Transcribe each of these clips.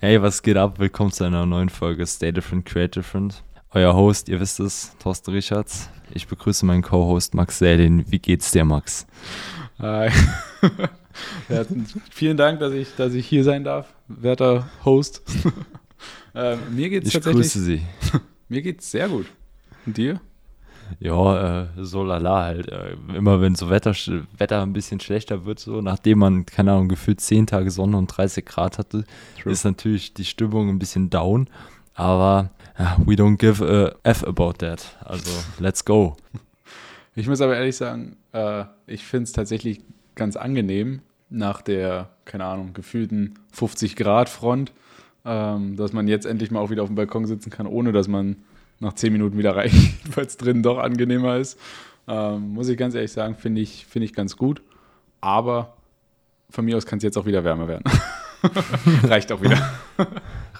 Hey, was geht ab? Willkommen zu einer neuen Folge Stay Different, Create Different. Euer Host, ihr wisst es, Thorsten Richards. Ich begrüße meinen Co-Host Max Selin. Wie geht's dir, Max? Hi. ja, vielen Dank, dass ich, dass ich hier sein darf, werter Host. ähm, mir geht's ich tatsächlich. grüße Sie. Mir geht's sehr gut. Und dir? Ja, äh, so lala halt. Äh, immer wenn so Wetter, Wetter ein bisschen schlechter wird, so nachdem man, keine Ahnung, gefühlt 10 Tage Sonne und 30 Grad hatte, True. ist natürlich die Stimmung ein bisschen down. Aber we don't give a F about that. Also, let's go. Ich muss aber ehrlich sagen, äh, ich finde es tatsächlich ganz angenehm nach der, keine Ahnung, gefühlten 50 Grad Front, ähm, dass man jetzt endlich mal auch wieder auf dem Balkon sitzen kann, ohne dass man nach 10 Minuten wieder reicht, weil es drin doch angenehmer ist. Ähm, muss ich ganz ehrlich sagen, finde ich, find ich ganz gut. Aber von mir aus kann es jetzt auch wieder wärmer werden. Reicht auch wieder.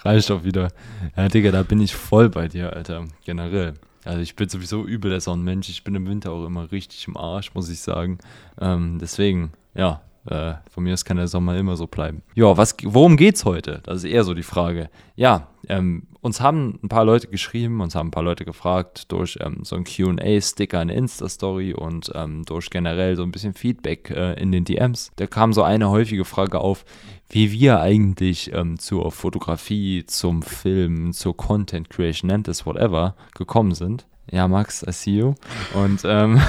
Reicht auch wieder. Ja, Digga, da bin ich voll bei dir, Alter. Generell. Also ich bin sowieso übel der Sonnenmensch. Ich bin im Winter auch immer richtig im Arsch, muss ich sagen. Ähm, deswegen, ja, äh, von mir aus kann der Sommer immer so bleiben. Ja, was, worum geht's heute? Das ist eher so die Frage. Ja, ähm, uns haben ein paar Leute geschrieben, uns haben ein paar Leute gefragt durch ähm, so ein QA-Sticker in Insta-Story und ähm, durch generell so ein bisschen Feedback äh, in den DMs. Da kam so eine häufige Frage auf, wie wir eigentlich ähm, zur Fotografie, zum Film, zur Content Creation, nennt es whatever, gekommen sind. Ja, Max, I see you. Und ähm,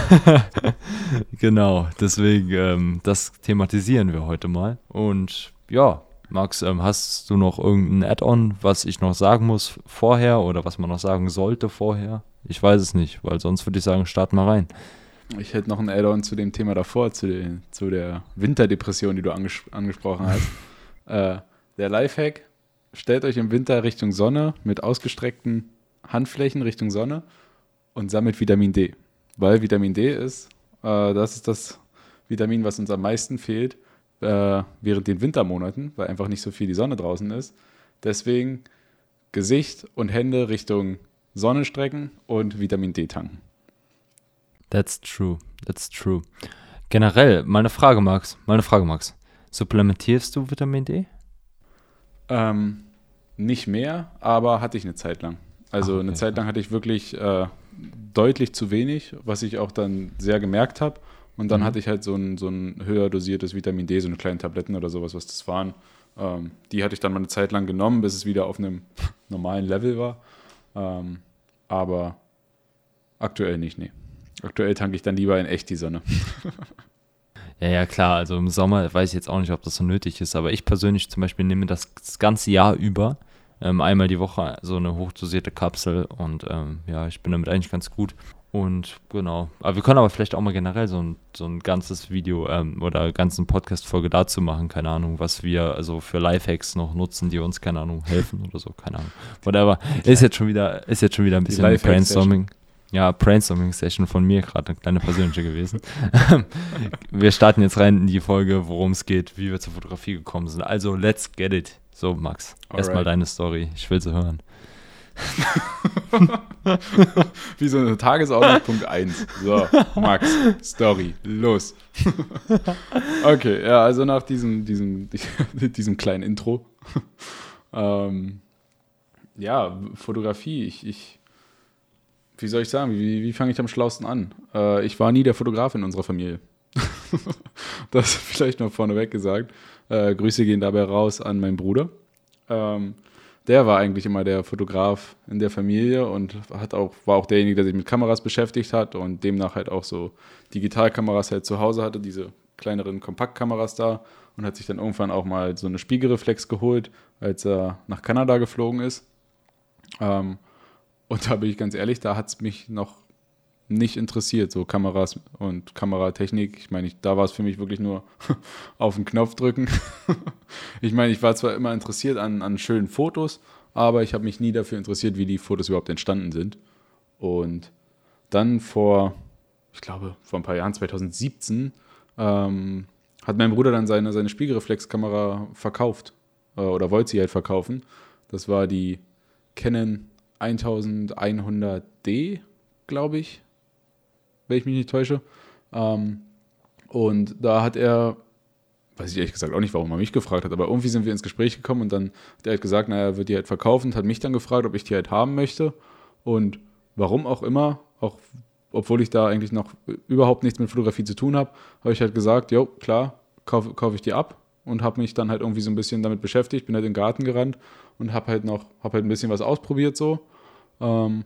genau, deswegen, ähm, das thematisieren wir heute mal. Und ja, Max, ähm, hast du noch irgendein Add-on, was ich noch sagen muss vorher oder was man noch sagen sollte vorher? Ich weiß es nicht, weil sonst würde ich sagen, start mal rein. Ich hätte noch ein Add-on zu dem Thema davor, zu, den, zu der Winterdepression, die du anges angesprochen hast. äh, der Lifehack, stellt euch im Winter Richtung Sonne mit ausgestreckten Handflächen Richtung Sonne und sammelt Vitamin D. Weil Vitamin D ist, äh, das ist das Vitamin, was uns am meisten fehlt äh, während den Wintermonaten, weil einfach nicht so viel die Sonne draußen ist. Deswegen Gesicht und Hände Richtung Sonne strecken und Vitamin D tanken. That's true. That's true. Generell, meine Frage, Max. Meine Frage, Max. Supplementierst du Vitamin D? Ähm, nicht mehr, aber hatte ich eine Zeit lang. Also Ah, okay. eine Zeit lang hatte ich wirklich äh, deutlich zu wenig, was ich auch dann sehr gemerkt habe. Und dann Mhm. hatte ich halt so ein, so ein höher dosiertes Vitamin D, so eine kleine Tabletten oder sowas, was das waren. Ähm, die hatte ich dann mal eine Zeit lang genommen, bis es wieder auf einem normalen Level war. Ähm, aber aktuell nicht, nee. Aktuell tanke ich dann lieber in echt die Sonne. Ja, ja, klar. Also im Sommer weiß ich jetzt auch nicht, ob das so nötig ist, aber ich persönlich zum Beispiel nehme das, das ganze Jahr über ähm, einmal die Woche so eine hochdosierte Kapsel und ähm, ja, ich bin damit eigentlich ganz gut. Und genau. Aber wir können aber vielleicht auch mal generell so ein, so ein ganzes Video ähm, oder ganzen Podcast-Folge dazu machen. Keine Ahnung, was wir also für Lifehacks noch nutzen, die uns, keine Ahnung, helfen oder so. Keine Ahnung. Whatever. Ist jetzt schon wieder, ist jetzt schon wieder ein bisschen. Brainstorming. Ja, Brainstorming-Session von mir gerade, eine kleine persönliche gewesen. wir starten jetzt rein in die Folge, worum es geht, wie wir zur Fotografie gekommen sind. Also, let's get it. So, Max, erstmal deine Story. Ich will sie hören. Wie so eine Tagesordnung Punkt 1. So, Max, Story, los. okay, ja, also nach diesem, diesem, diesem kleinen Intro. ähm, ja, Fotografie, ich, ich, wie soll ich sagen, wie, wie fange ich am schlausten an? Äh, ich war nie der Fotograf in unserer Familie. das vielleicht noch vorneweg gesagt. Äh, Grüße gehen dabei raus an meinen Bruder. Ähm, der war eigentlich immer der Fotograf in der Familie und hat auch, war auch derjenige, der sich mit Kameras beschäftigt hat und demnach halt auch so Digitalkameras halt zu Hause hatte, diese kleineren Kompaktkameras da und hat sich dann irgendwann auch mal so eine Spiegelreflex geholt, als er nach Kanada geflogen ist. Ähm, und da bin ich ganz ehrlich, da hat es mich noch nicht interessiert, so Kameras und Kameratechnik. Ich meine, ich, da war es für mich wirklich nur auf den Knopf drücken. ich meine, ich war zwar immer interessiert an, an schönen Fotos, aber ich habe mich nie dafür interessiert, wie die Fotos überhaupt entstanden sind. Und dann vor, ich glaube, vor ein paar Jahren, 2017, ähm, hat mein Bruder dann seine, seine Spiegelreflexkamera verkauft äh, oder wollte sie halt verkaufen. Das war die Canon 1100D, glaube ich, wenn ich mich nicht täusche. Ähm, und da hat er weiß ich ehrlich gesagt auch nicht, warum er mich gefragt hat, aber irgendwie sind wir ins Gespräch gekommen und dann hat er halt gesagt, naja, er wird die halt verkaufen und hat mich dann gefragt, ob ich die halt haben möchte. Und warum auch immer, auch obwohl ich da eigentlich noch überhaupt nichts mit Fotografie zu tun habe, habe ich halt gesagt, jo, klar, kaufe kauf ich die ab und habe mich dann halt irgendwie so ein bisschen damit beschäftigt, bin halt in den Garten gerannt und habe halt noch, habe halt ein bisschen was ausprobiert so. Ähm,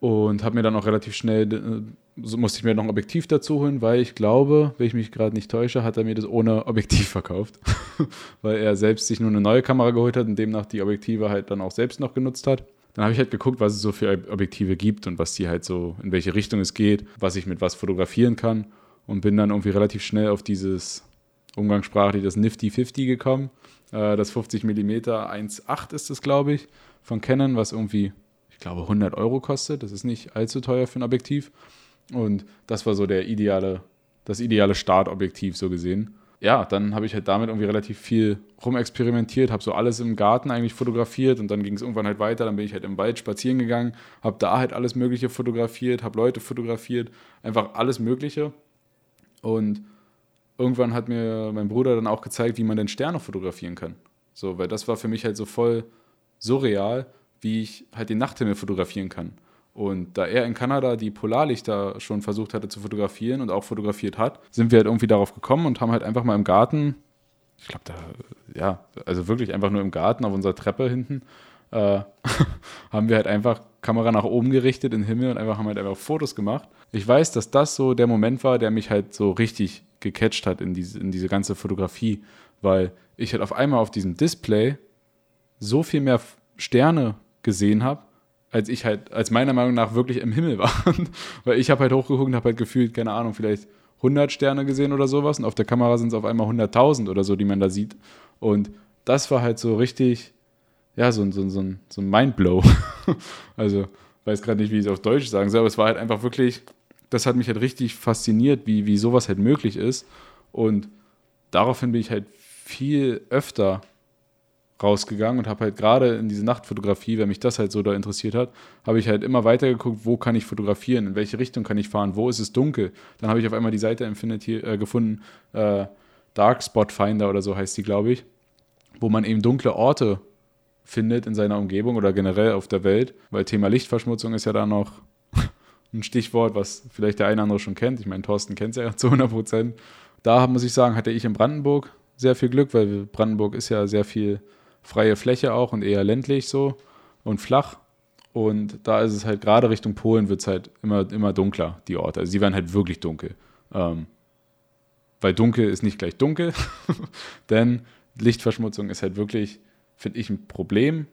und habe mir dann auch relativ schnell, äh, so musste ich mir noch ein Objektiv dazu holen, weil ich glaube, wenn ich mich gerade nicht täusche, hat er mir das ohne Objektiv verkauft. weil er selbst sich nur eine neue Kamera geholt hat und demnach die Objektive halt dann auch selbst noch genutzt hat. Dann habe ich halt geguckt, was es so für Objektive gibt und was die halt so, in welche Richtung es geht, was ich mit was fotografieren kann und bin dann irgendwie relativ schnell auf dieses umgangssprachlich das Nifty 50 gekommen. Äh, das 50 mm 1.8 ist es, glaube ich, von Canon, was irgendwie, ich glaube, 100 Euro kostet. Das ist nicht allzu teuer für ein Objektiv. Und das war so der ideale, das ideale Startobjektiv so gesehen. Ja, dann habe ich halt damit irgendwie relativ viel rumexperimentiert, habe so alles im Garten eigentlich fotografiert und dann ging es irgendwann halt weiter. Dann bin ich halt im Wald spazieren gegangen, habe da halt alles Mögliche fotografiert, habe Leute fotografiert, einfach alles Mögliche. Und irgendwann hat mir mein Bruder dann auch gezeigt, wie man denn Sterne fotografieren kann. So, weil das war für mich halt so voll surreal, wie ich halt den Nachthimmel fotografieren kann. Und da er in Kanada die Polarlichter schon versucht hatte zu fotografieren und auch fotografiert hat, sind wir halt irgendwie darauf gekommen und haben halt einfach mal im Garten, ich glaube da, ja, also wirklich einfach nur im Garten auf unserer Treppe hinten, äh, haben wir halt einfach Kamera nach oben gerichtet in den Himmel und einfach haben halt einfach Fotos gemacht. Ich weiß, dass das so der Moment war, der mich halt so richtig gecatcht hat in diese, in diese ganze Fotografie, weil ich halt auf einmal auf diesem Display so viel mehr Sterne gesehen habe, als ich halt, als meiner Meinung nach wirklich im Himmel war. weil ich habe halt hochgeguckt und habe halt gefühlt, keine Ahnung, vielleicht 100 Sterne gesehen oder sowas und auf der Kamera sind es auf einmal 100.000 oder so, die man da sieht. Und das war halt so richtig, ja, so, so, so, ein, so ein Mindblow. also, weiß gerade nicht, wie ich es auf Deutsch sagen soll, aber es war halt einfach wirklich das hat mich halt richtig fasziniert, wie, wie sowas halt möglich ist. Und daraufhin bin ich halt viel öfter rausgegangen und habe halt gerade in diese Nachtfotografie, wenn mich das halt so da interessiert hat, habe ich halt immer weiter geguckt, wo kann ich fotografieren, in welche Richtung kann ich fahren, wo ist es dunkel. Dann habe ich auf einmal die Seite Infinity äh, gefunden, äh, Dark Spot Finder oder so heißt die, glaube ich, wo man eben dunkle Orte findet in seiner Umgebung oder generell auf der Welt, weil Thema Lichtverschmutzung ist ja da noch ein Stichwort, was vielleicht der eine oder andere schon kennt. Ich meine, Thorsten kennt es ja zu 100 Prozent. Da muss ich sagen, hatte ich in Brandenburg sehr viel Glück, weil Brandenburg ist ja sehr viel freie Fläche auch und eher ländlich so und flach. Und da ist es halt gerade Richtung Polen wird es halt immer, immer dunkler, die Orte. Also sie werden halt wirklich dunkel. Ähm, weil dunkel ist nicht gleich dunkel, denn Lichtverschmutzung ist halt wirklich, finde ich, ein Problem,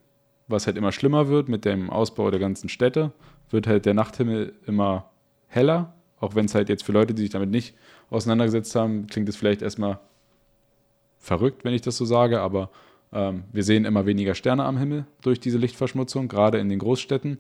was halt immer schlimmer wird mit dem Ausbau der ganzen Städte wird halt der Nachthimmel immer heller. Auch wenn es halt jetzt für Leute, die sich damit nicht auseinandergesetzt haben, klingt es vielleicht erstmal verrückt, wenn ich das so sage, aber wir sehen immer weniger Sterne am Himmel durch diese Lichtverschmutzung, gerade in den Großstädten.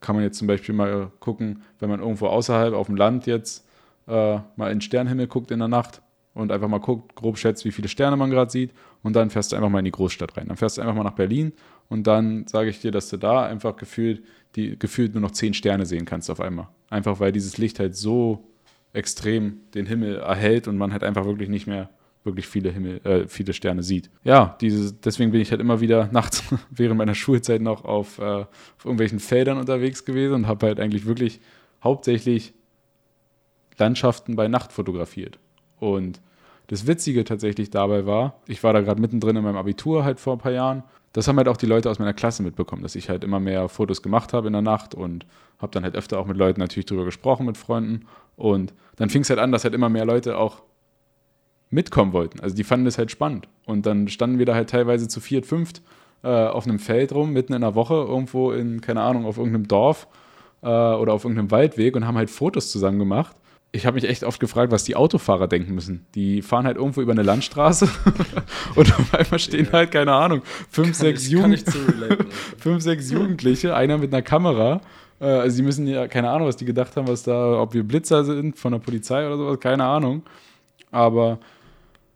Kann man jetzt zum Beispiel mal gucken, wenn man irgendwo außerhalb auf dem Land jetzt äh, mal in den Sternenhimmel guckt in der Nacht und einfach mal guckt, grob schätzt, wie viele Sterne man gerade sieht und dann fährst du einfach mal in die Großstadt rein. Dann fährst du einfach mal nach Berlin und dann sage ich dir, dass du da einfach gefühlt, die, gefühlt nur noch zehn Sterne sehen kannst auf einmal. Einfach weil dieses Licht halt so extrem den Himmel erhält und man halt einfach wirklich nicht mehr wirklich viele Himmel, äh, viele Sterne sieht. Ja, dieses, deswegen bin ich halt immer wieder nachts während meiner Schulzeit noch auf, äh, auf irgendwelchen Feldern unterwegs gewesen und habe halt eigentlich wirklich hauptsächlich Landschaften bei Nacht fotografiert. Und das Witzige tatsächlich dabei war, ich war da gerade mittendrin in meinem Abitur halt vor ein paar Jahren. Das haben halt auch die Leute aus meiner Klasse mitbekommen, dass ich halt immer mehr Fotos gemacht habe in der Nacht und habe dann halt öfter auch mit Leuten natürlich drüber gesprochen, mit Freunden. Und dann fing es halt an, dass halt immer mehr Leute auch mitkommen wollten. Also die fanden das halt spannend. Und dann standen wir da halt teilweise zu viert, fünft äh, auf einem Feld rum, mitten in der Woche, irgendwo in, keine Ahnung, auf irgendeinem Dorf äh, oder auf irgendeinem Waldweg und haben halt Fotos zusammen gemacht ich habe mich echt oft gefragt, was die Autofahrer denken müssen. Die fahren halt irgendwo über eine Landstraße und auf einmal stehen halt, keine Ahnung, fünf, kann sechs, ich, Jugend fünf sechs Jugendliche, einer mit einer Kamera. Äh, also, sie müssen ja, keine Ahnung, was die gedacht haben, was da, ob wir Blitzer sind von der Polizei oder sowas, keine Ahnung. Aber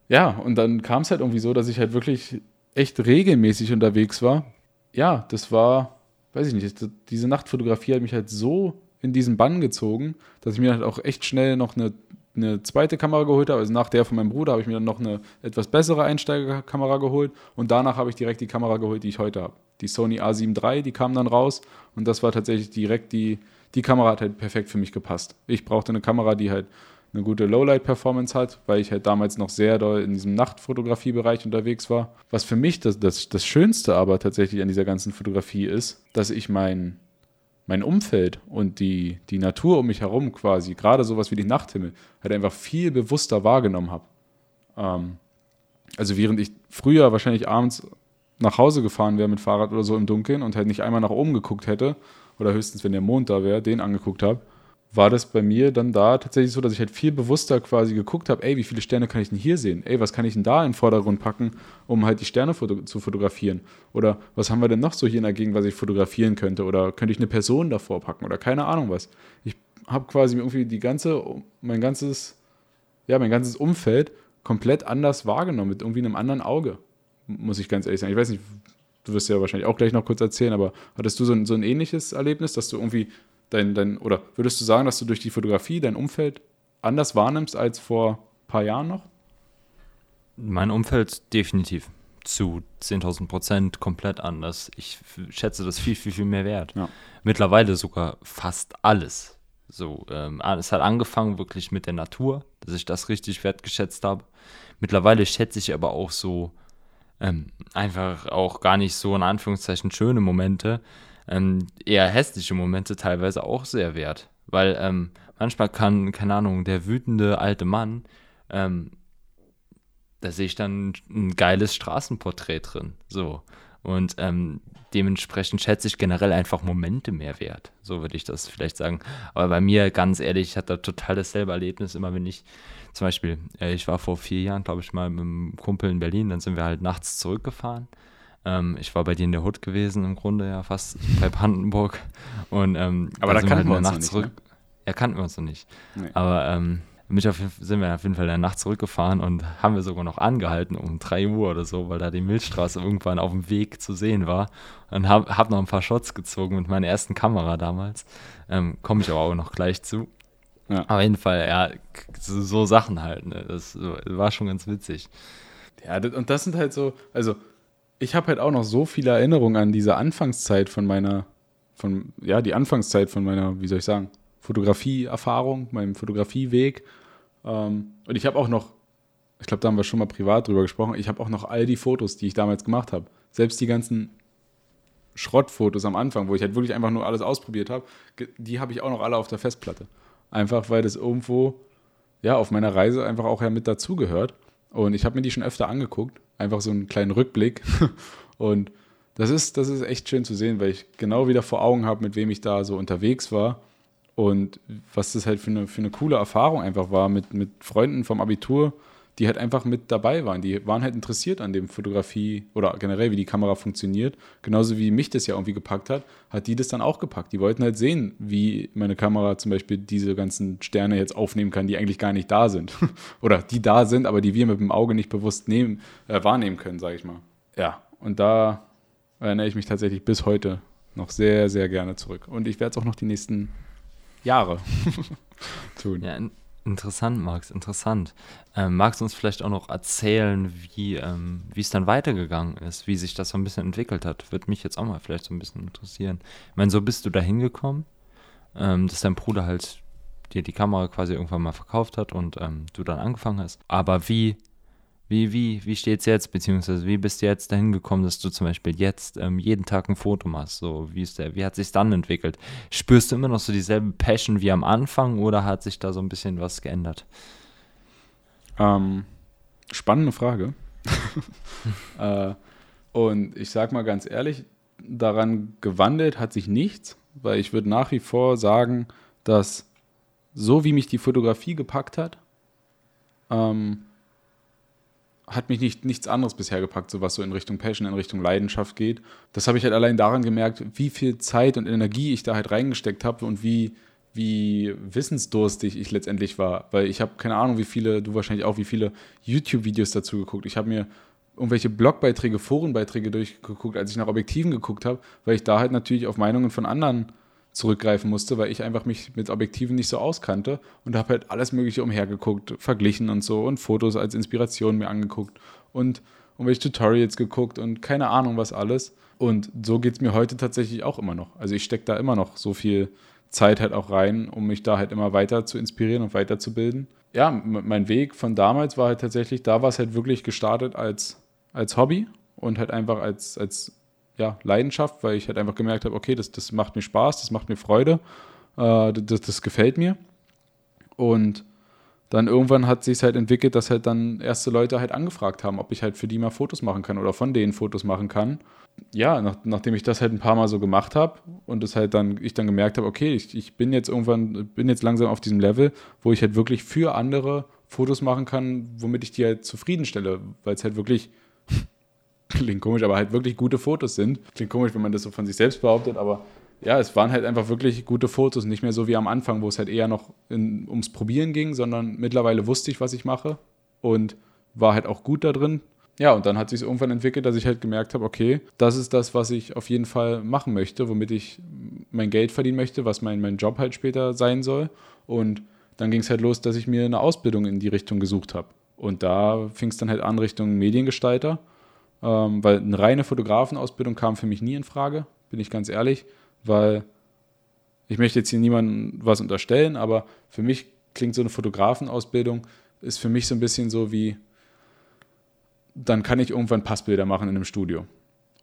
ja, und dann kam es halt irgendwie so, dass ich halt wirklich echt regelmäßig unterwegs war. Ja, das war, weiß ich nicht, diese Nachtfotografie hat mich halt so in diesen Bann gezogen, dass ich mir halt auch echt schnell noch eine, eine zweite Kamera geholt habe, also nach der von meinem Bruder, habe ich mir dann noch eine etwas bessere Einsteigerkamera geholt und danach habe ich direkt die Kamera geholt, die ich heute habe. Die Sony A7 III, die kam dann raus und das war tatsächlich direkt die, die Kamera hat halt perfekt für mich gepasst. Ich brauchte eine Kamera, die halt eine gute Lowlight-Performance hat, weil ich halt damals noch sehr doll in diesem Nachtfotografiebereich unterwegs war. Was für mich das, das, das Schönste aber tatsächlich an dieser ganzen Fotografie ist, dass ich mein, mein Umfeld und die, die Natur um mich herum quasi, gerade sowas wie den Nachthimmel, halt einfach viel bewusster wahrgenommen habe. Ähm, also während ich früher wahrscheinlich abends nach Hause gefahren wäre mit Fahrrad oder so im Dunkeln und halt nicht einmal nach oben geguckt hätte, oder höchstens, wenn der Mond da wäre, den angeguckt habe, war das bei mir dann da tatsächlich so, dass ich halt viel bewusster quasi geguckt habe, ey, wie viele Sterne kann ich denn hier sehen? Ey, was kann ich denn da in den Vordergrund packen, um halt die Sterne foto zu fotografieren? Oder was haben wir denn noch so hier in der Gegend, was ich fotografieren könnte? Oder könnte ich eine Person davor packen? Oder keine Ahnung was. Ich habe quasi irgendwie die ganze, mein ganzes, ja, mein ganzes Umfeld komplett anders wahrgenommen, mit irgendwie einem anderen Auge, muss ich ganz ehrlich sagen. Ich weiß nicht, du wirst ja wahrscheinlich auch gleich noch kurz erzählen, aber hattest du so ein, so ein ähnliches Erlebnis, dass du irgendwie dein, dein, oder würdest du sagen, dass du durch die Fotografie dein Umfeld anders wahrnimmst als vor ein paar Jahren noch? Mein Umfeld definitiv zu 10.000 Prozent komplett anders. Ich schätze das viel, viel, viel mehr wert. Ja. Mittlerweile sogar fast alles. So, ähm, es hat angefangen wirklich mit der Natur, dass ich das richtig wertgeschätzt habe. Mittlerweile schätze ich aber auch so ähm, einfach auch gar nicht so in Anführungszeichen schöne Momente, ähm, eher hässliche Momente teilweise auch sehr wert. Weil ähm, manchmal kann, keine Ahnung, der wütende alte Mann, ähm, da sehe ich dann ein geiles Straßenporträt drin. So. Und ähm, dementsprechend schätze ich generell einfach Momente mehr wert. So würde ich das vielleicht sagen. Aber bei mir, ganz ehrlich, ich hatte total dasselbe Erlebnis, immer wenn ich, zum Beispiel, äh, ich war vor vier Jahren, glaube ich, mal mit einem Kumpel in Berlin, dann sind wir halt nachts zurückgefahren. Ähm, ich war bei dir in der Hut gewesen, im Grunde ja fast bei Brandenburg. Und, ähm, Aber da halt kannten wir der uns noch nicht, zurück. Ja, kannten wir uns noch nicht. Nee. Aber ähm, mit auf, sind wir auf jeden Fall in der Nacht zurückgefahren und haben wir sogar noch angehalten um 3 Uhr oder so, weil da die Milchstraße irgendwann auf dem Weg zu sehen war. Und habe hab noch ein paar Shots gezogen mit meiner ersten Kamera damals. Ähm, Komme ich aber auch noch gleich zu. Ja. Auf jeden Fall, ja, so, so Sachen halt. Ne? Das war schon ganz witzig. Ja, und das sind halt so, also ich habe halt auch noch so viele Erinnerungen an diese Anfangszeit von meiner, von, ja, die Anfangszeit von meiner, wie soll ich sagen, Fotografieerfahrung, meinem Fotografieweg. Ähm, und ich habe auch noch, ich glaube, da haben wir schon mal privat drüber gesprochen, ich habe auch noch all die Fotos, die ich damals gemacht habe. Selbst die ganzen Schrottfotos am Anfang, wo ich halt wirklich einfach nur alles ausprobiert habe, die habe ich auch noch alle auf der Festplatte. Einfach weil das irgendwo, ja, auf meiner Reise einfach auch ja mit dazugehört. Und ich habe mir die schon öfter angeguckt. Einfach so einen kleinen Rückblick. Und das ist, das ist echt schön zu sehen, weil ich genau wieder vor Augen habe, mit wem ich da so unterwegs war. Und was das halt für eine, für eine coole Erfahrung einfach war mit, mit Freunden vom Abitur, die halt einfach mit dabei waren. Die waren halt interessiert an dem Fotografie oder generell, wie die Kamera funktioniert. Genauso wie mich das ja irgendwie gepackt hat, hat die das dann auch gepackt. Die wollten halt sehen, wie meine Kamera zum Beispiel diese ganzen Sterne jetzt aufnehmen kann, die eigentlich gar nicht da sind. oder die da sind, aber die wir mit dem Auge nicht bewusst nehmen, äh, wahrnehmen können, sage ich mal. Ja, und da erinnere ich mich tatsächlich bis heute noch sehr, sehr gerne zurück. Und ich werde es auch noch die nächsten Jahre tun. Ja, interessant, Max, interessant. Ähm, magst du uns vielleicht auch noch erzählen, wie ähm, es dann weitergegangen ist, wie sich das so ein bisschen entwickelt hat? Würde mich jetzt auch mal vielleicht so ein bisschen interessieren. Ich meine, so bist du da hingekommen, ähm, dass dein Bruder halt dir die Kamera quasi irgendwann mal verkauft hat und ähm, du dann angefangen hast. Aber wie, wie, wie, wie steht's jetzt, beziehungsweise wie bist du jetzt dahin gekommen, dass du zum Beispiel jetzt ähm, jeden Tag ein Foto machst? So, wie ist der, wie hat sich dann entwickelt? Spürst du immer noch so dieselbe Passion wie am Anfang oder hat sich da so ein bisschen was geändert? Ähm, spannende Frage. äh, und ich sag mal ganz ehrlich, daran gewandelt hat sich nichts, weil ich würde nach wie vor sagen, dass so wie mich die Fotografie gepackt hat, ähm, hat mich nicht, nichts anderes bisher gepackt, so was so in Richtung Passion, in Richtung Leidenschaft geht. Das habe ich halt allein daran gemerkt, wie viel Zeit und Energie ich da halt reingesteckt habe und wie, wie wissensdurstig ich letztendlich war. Weil ich habe keine Ahnung, wie viele, du wahrscheinlich auch, wie viele YouTube-Videos dazu geguckt. Ich habe mir irgendwelche Blogbeiträge, Forenbeiträge durchgeguckt, als ich nach Objektiven geguckt habe, weil ich da halt natürlich auf Meinungen von anderen zurückgreifen musste, weil ich einfach mich mit Objektiven nicht so auskannte und habe halt alles Mögliche umhergeguckt, verglichen und so und Fotos als Inspiration mir angeguckt und irgendwelche Tutorials geguckt und keine Ahnung was alles. Und so geht es mir heute tatsächlich auch immer noch. Also ich stecke da immer noch so viel Zeit halt auch rein, um mich da halt immer weiter zu inspirieren und weiterzubilden. Ja, mein Weg von damals war halt tatsächlich, da war es halt wirklich gestartet als, als Hobby und halt einfach als, als ja, Leidenschaft, weil ich halt einfach gemerkt habe, okay, das, das macht mir Spaß, das macht mir Freude, äh, das, das gefällt mir. Und dann irgendwann hat sich halt entwickelt, dass halt dann erste Leute halt angefragt haben, ob ich halt für die mal Fotos machen kann oder von denen Fotos machen kann. Ja, nach, nachdem ich das halt ein paar Mal so gemacht habe und das halt dann, ich dann gemerkt habe, okay, ich, ich bin jetzt irgendwann, bin jetzt langsam auf diesem Level, wo ich halt wirklich für andere Fotos machen kann, womit ich die halt zufriedenstelle, weil es halt wirklich klingt komisch, aber halt wirklich gute Fotos sind. Klingt komisch, wenn man das so von sich selbst behauptet, aber ja, es waren halt einfach wirklich gute Fotos, nicht mehr so wie am Anfang, wo es halt eher noch in, ums Probieren ging, sondern mittlerweile wusste ich, was ich mache und war halt auch gut da drin. Ja, und dann hat sich irgendwann entwickelt, dass ich halt gemerkt habe, okay, das ist das, was ich auf jeden Fall machen möchte, womit ich mein Geld verdienen möchte, was mein, mein Job halt später sein soll. Und dann ging es halt los, dass ich mir eine Ausbildung in die Richtung gesucht habe. Und da fing es dann halt an Richtung Mediengestalter ähm, weil eine reine Fotografenausbildung kam für mich nie in Frage, bin ich ganz ehrlich, weil ich möchte jetzt hier niemandem was unterstellen, aber für mich klingt so eine Fotografenausbildung ist für mich so ein bisschen so wie, dann kann ich irgendwann Passbilder machen in einem Studio,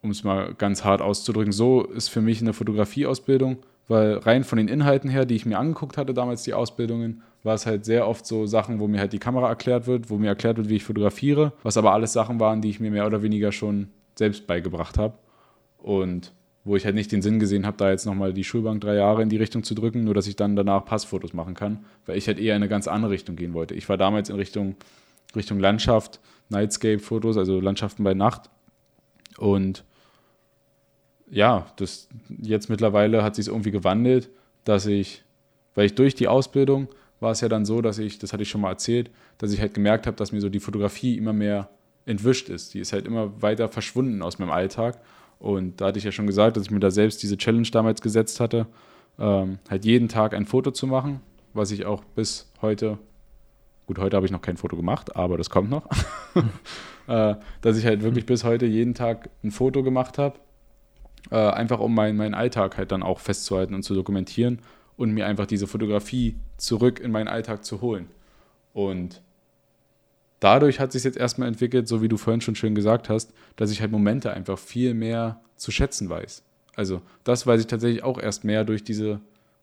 um es mal ganz hart auszudrücken. So ist für mich eine Fotografieausbildung weil rein von den Inhalten her, die ich mir angeguckt hatte, damals die Ausbildungen, war es halt sehr oft so Sachen, wo mir halt die Kamera erklärt wird, wo mir erklärt wird, wie ich fotografiere, was aber alles Sachen waren, die ich mir mehr oder weniger schon selbst beigebracht habe. Und wo ich halt nicht den Sinn gesehen habe, da jetzt nochmal die Schulbank drei Jahre in die Richtung zu drücken, nur dass ich dann danach Passfotos machen kann, weil ich halt eher in eine ganz andere Richtung gehen wollte. Ich war damals in Richtung, Richtung Landschaft, Nightscape-Fotos, also Landschaften bei Nacht. Und ja, das jetzt mittlerweile hat sich irgendwie gewandelt, dass ich, weil ich durch die Ausbildung war es ja dann so, dass ich, das hatte ich schon mal erzählt, dass ich halt gemerkt habe, dass mir so die Fotografie immer mehr entwischt ist. Die ist halt immer weiter verschwunden aus meinem Alltag. Und da hatte ich ja schon gesagt, dass ich mir da selbst diese Challenge damals gesetzt hatte, ähm, halt jeden Tag ein Foto zu machen, was ich auch bis heute, gut, heute habe ich noch kein Foto gemacht, aber das kommt noch, äh, dass ich halt wirklich bis heute jeden Tag ein Foto gemacht habe äh, einfach um mein, meinen Alltag halt dann auch festzuhalten und zu dokumentieren und mir einfach diese Fotografie zurück in meinen Alltag zu holen. Und dadurch hat sich jetzt erstmal entwickelt, so wie du vorhin schon schön gesagt hast, dass ich halt Momente einfach viel mehr zu schätzen weiß. Also das weiß ich tatsächlich auch erst mehr durch diese,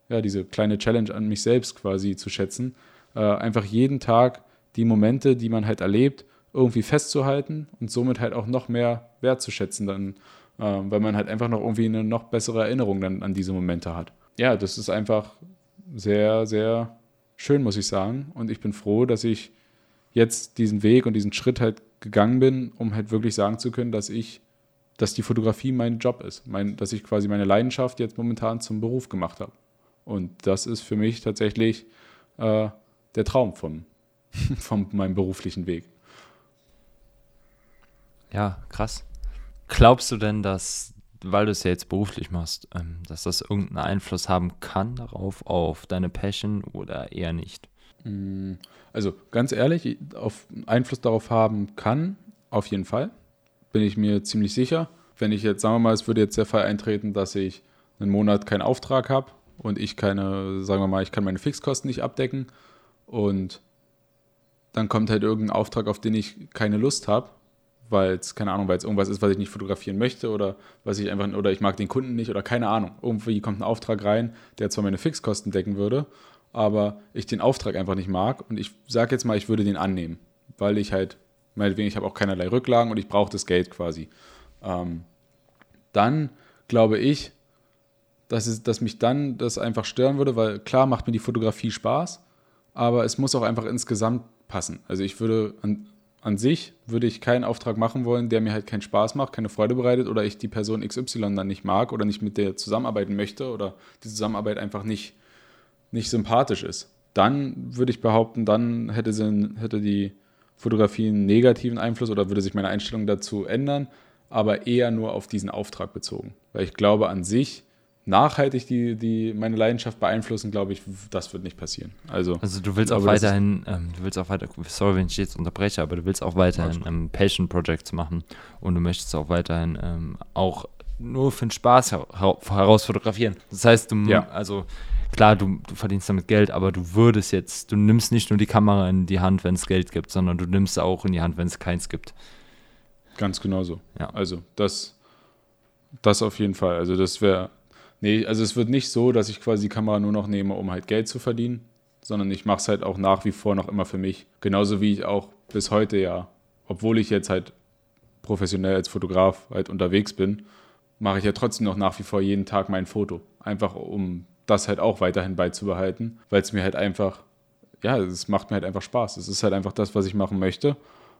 ja, diese kleine Challenge an mich selbst quasi zu schätzen. Äh, einfach jeden Tag die Momente, die man halt erlebt, irgendwie festzuhalten und somit halt auch noch mehr wertzuschätzen dann ähm, weil man halt einfach noch irgendwie eine noch bessere Erinnerung dann an diese Momente hat. Ja, das ist einfach sehr, sehr schön, muss ich sagen. Und ich bin froh, dass ich jetzt diesen Weg und diesen Schritt halt gegangen bin, um halt wirklich sagen zu können, dass ich, dass die Fotografie mein Job ist, mein, dass ich quasi meine Leidenschaft jetzt momentan zum Beruf gemacht habe. Und das ist für mich tatsächlich äh, der Traum von, von meinem beruflichen Weg. Ja, krass. Glaubst du denn, dass, weil du es ja jetzt beruflich machst, ähm, dass das irgendeinen Einfluss haben kann darauf, auf deine Passion oder eher nicht? Mm, also ganz ehrlich, auf Einfluss darauf haben kann, auf jeden Fall. Bin ich mir ziemlich sicher. Wenn ich jetzt, sagen wir mal, es würde jetzt der Fall eintreten, dass ich einen Monat keinen Auftrag habe und ich keine, sagen wir mal, ich kann meine Fixkosten nicht abdecken und dann kommt halt irgendein Auftrag, auf den ich keine Lust habe, weil es, keine Ahnung, weil es irgendwas ist, was ich nicht fotografieren möchte oder was ich einfach, oder ich mag den Kunden nicht oder keine Ahnung. Irgendwie kommt ein Auftrag rein, der zwar meine Fixkosten decken würde, aber ich den Auftrag einfach nicht mag und ich sage jetzt mal, ich würde den annehmen, weil ich halt, meinetwegen, ich habe auch keinerlei Rücklagen und ich brauche das Geld quasi. Ähm, dann glaube ich, dass, es, dass mich dann das einfach stören würde, weil klar macht mir die Fotografie Spaß, aber es muss auch einfach insgesamt passen. Also ich würde an, an sich würde ich keinen Auftrag machen wollen, der mir halt keinen Spaß macht, keine Freude bereitet oder ich die Person XY dann nicht mag oder nicht mit der zusammenarbeiten möchte oder die Zusammenarbeit einfach nicht, nicht sympathisch ist. Dann würde ich behaupten, dann hätte, sie, hätte die Fotografie einen negativen Einfluss oder würde sich meine Einstellung dazu ändern, aber eher nur auf diesen Auftrag bezogen. Weil ich glaube, an sich nachhaltig die, die meine Leidenschaft beeinflussen, glaube ich, das wird nicht passieren. Also, also du willst auch weiterhin, ähm, du willst auch weiter, sorry, wenn ich jetzt unterbreche, aber du willst auch weiterhin ähm, Passion Projects machen und du möchtest auch weiterhin ähm, auch nur für den Spaß heraus fotografieren. Das heißt, du, ja. also klar, du, du verdienst damit Geld, aber du würdest jetzt, du nimmst nicht nur die Kamera in die Hand, wenn es Geld gibt, sondern du nimmst auch in die Hand, wenn es keins gibt. Ganz genau so. Ja. Also das, das auf jeden Fall. Also das wäre Nee, also es wird nicht so, dass ich quasi die Kamera nur noch nehme, um halt Geld zu verdienen, sondern ich mache es halt auch nach wie vor noch immer für mich. Genauso wie ich auch bis heute ja, obwohl ich jetzt halt professionell als Fotograf halt unterwegs bin, mache ich ja trotzdem noch nach wie vor jeden Tag mein Foto. Einfach um das halt auch weiterhin beizubehalten, weil es mir halt einfach, ja, es macht mir halt einfach Spaß. Es ist halt einfach das, was ich machen möchte.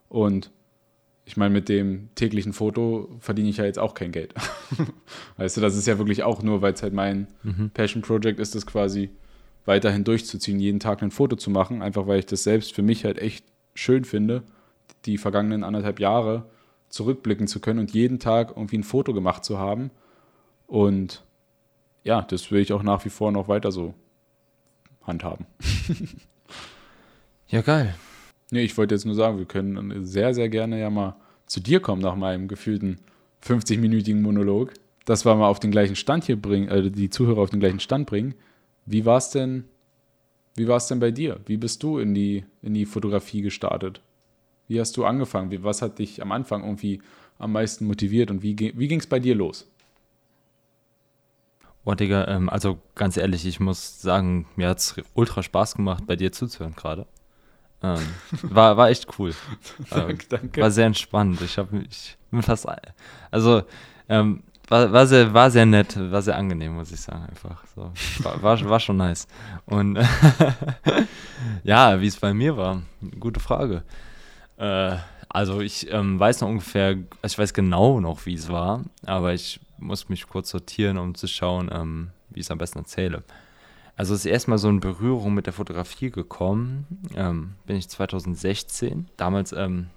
Und ich meine, mit dem täglichen Foto verdiene ich ja jetzt auch kein Geld. weißt du, das ist ja wirklich auch nur, weil es halt mein mhm. Passion Project ist, das quasi weiterhin durchzuziehen, jeden Tag ein Foto zu machen, einfach weil ich das selbst für mich halt echt schön finde, die vergangenen anderthalb Jahre zurückblicken zu können und jeden Tag irgendwie ein Foto gemacht zu haben. Und ja, das will ich auch nach wie vor noch weiter so handhaben. ja, geil. Nee, ich wollte jetzt nur sagen, wir können sehr, sehr gerne ja mal zu dir kommen nach meinem gefühlten 50-minütigen Monolog. Dass wir mal auf den gleichen Stand hier bringen, äh, die Zuhörer auf den gleichen Stand bringen. Wie war es denn, wie war es denn bei dir? Wie bist du in die, in die Fotografie gestartet? Wie hast du angefangen? Wie, was hat dich am Anfang irgendwie am meisten motiviert und wie, wie ging es bei dir los? Oh, Digga, ähm, also ganz ehrlich, ich muss sagen, mir hat es ultra Spaß gemacht, bei dir zuzuhören gerade. Ähm, war, war echt cool. Ähm, danke, War sehr entspannt. Ich habe mich fast. Also, ähm, war, war, sehr, war sehr nett, war sehr angenehm, muss ich sagen, einfach. So. War, war, war schon nice. Und ja, wie es bei mir war, gute Frage. Äh, also ich ähm, weiß noch ungefähr, ich weiß genau noch, wie es war, aber ich muss mich kurz sortieren, um zu schauen, ähm, wie ich es am besten erzähle. Also ist erstmal so in Berührung mit der Fotografie gekommen, ähm, bin ich 2016. Damals ähm,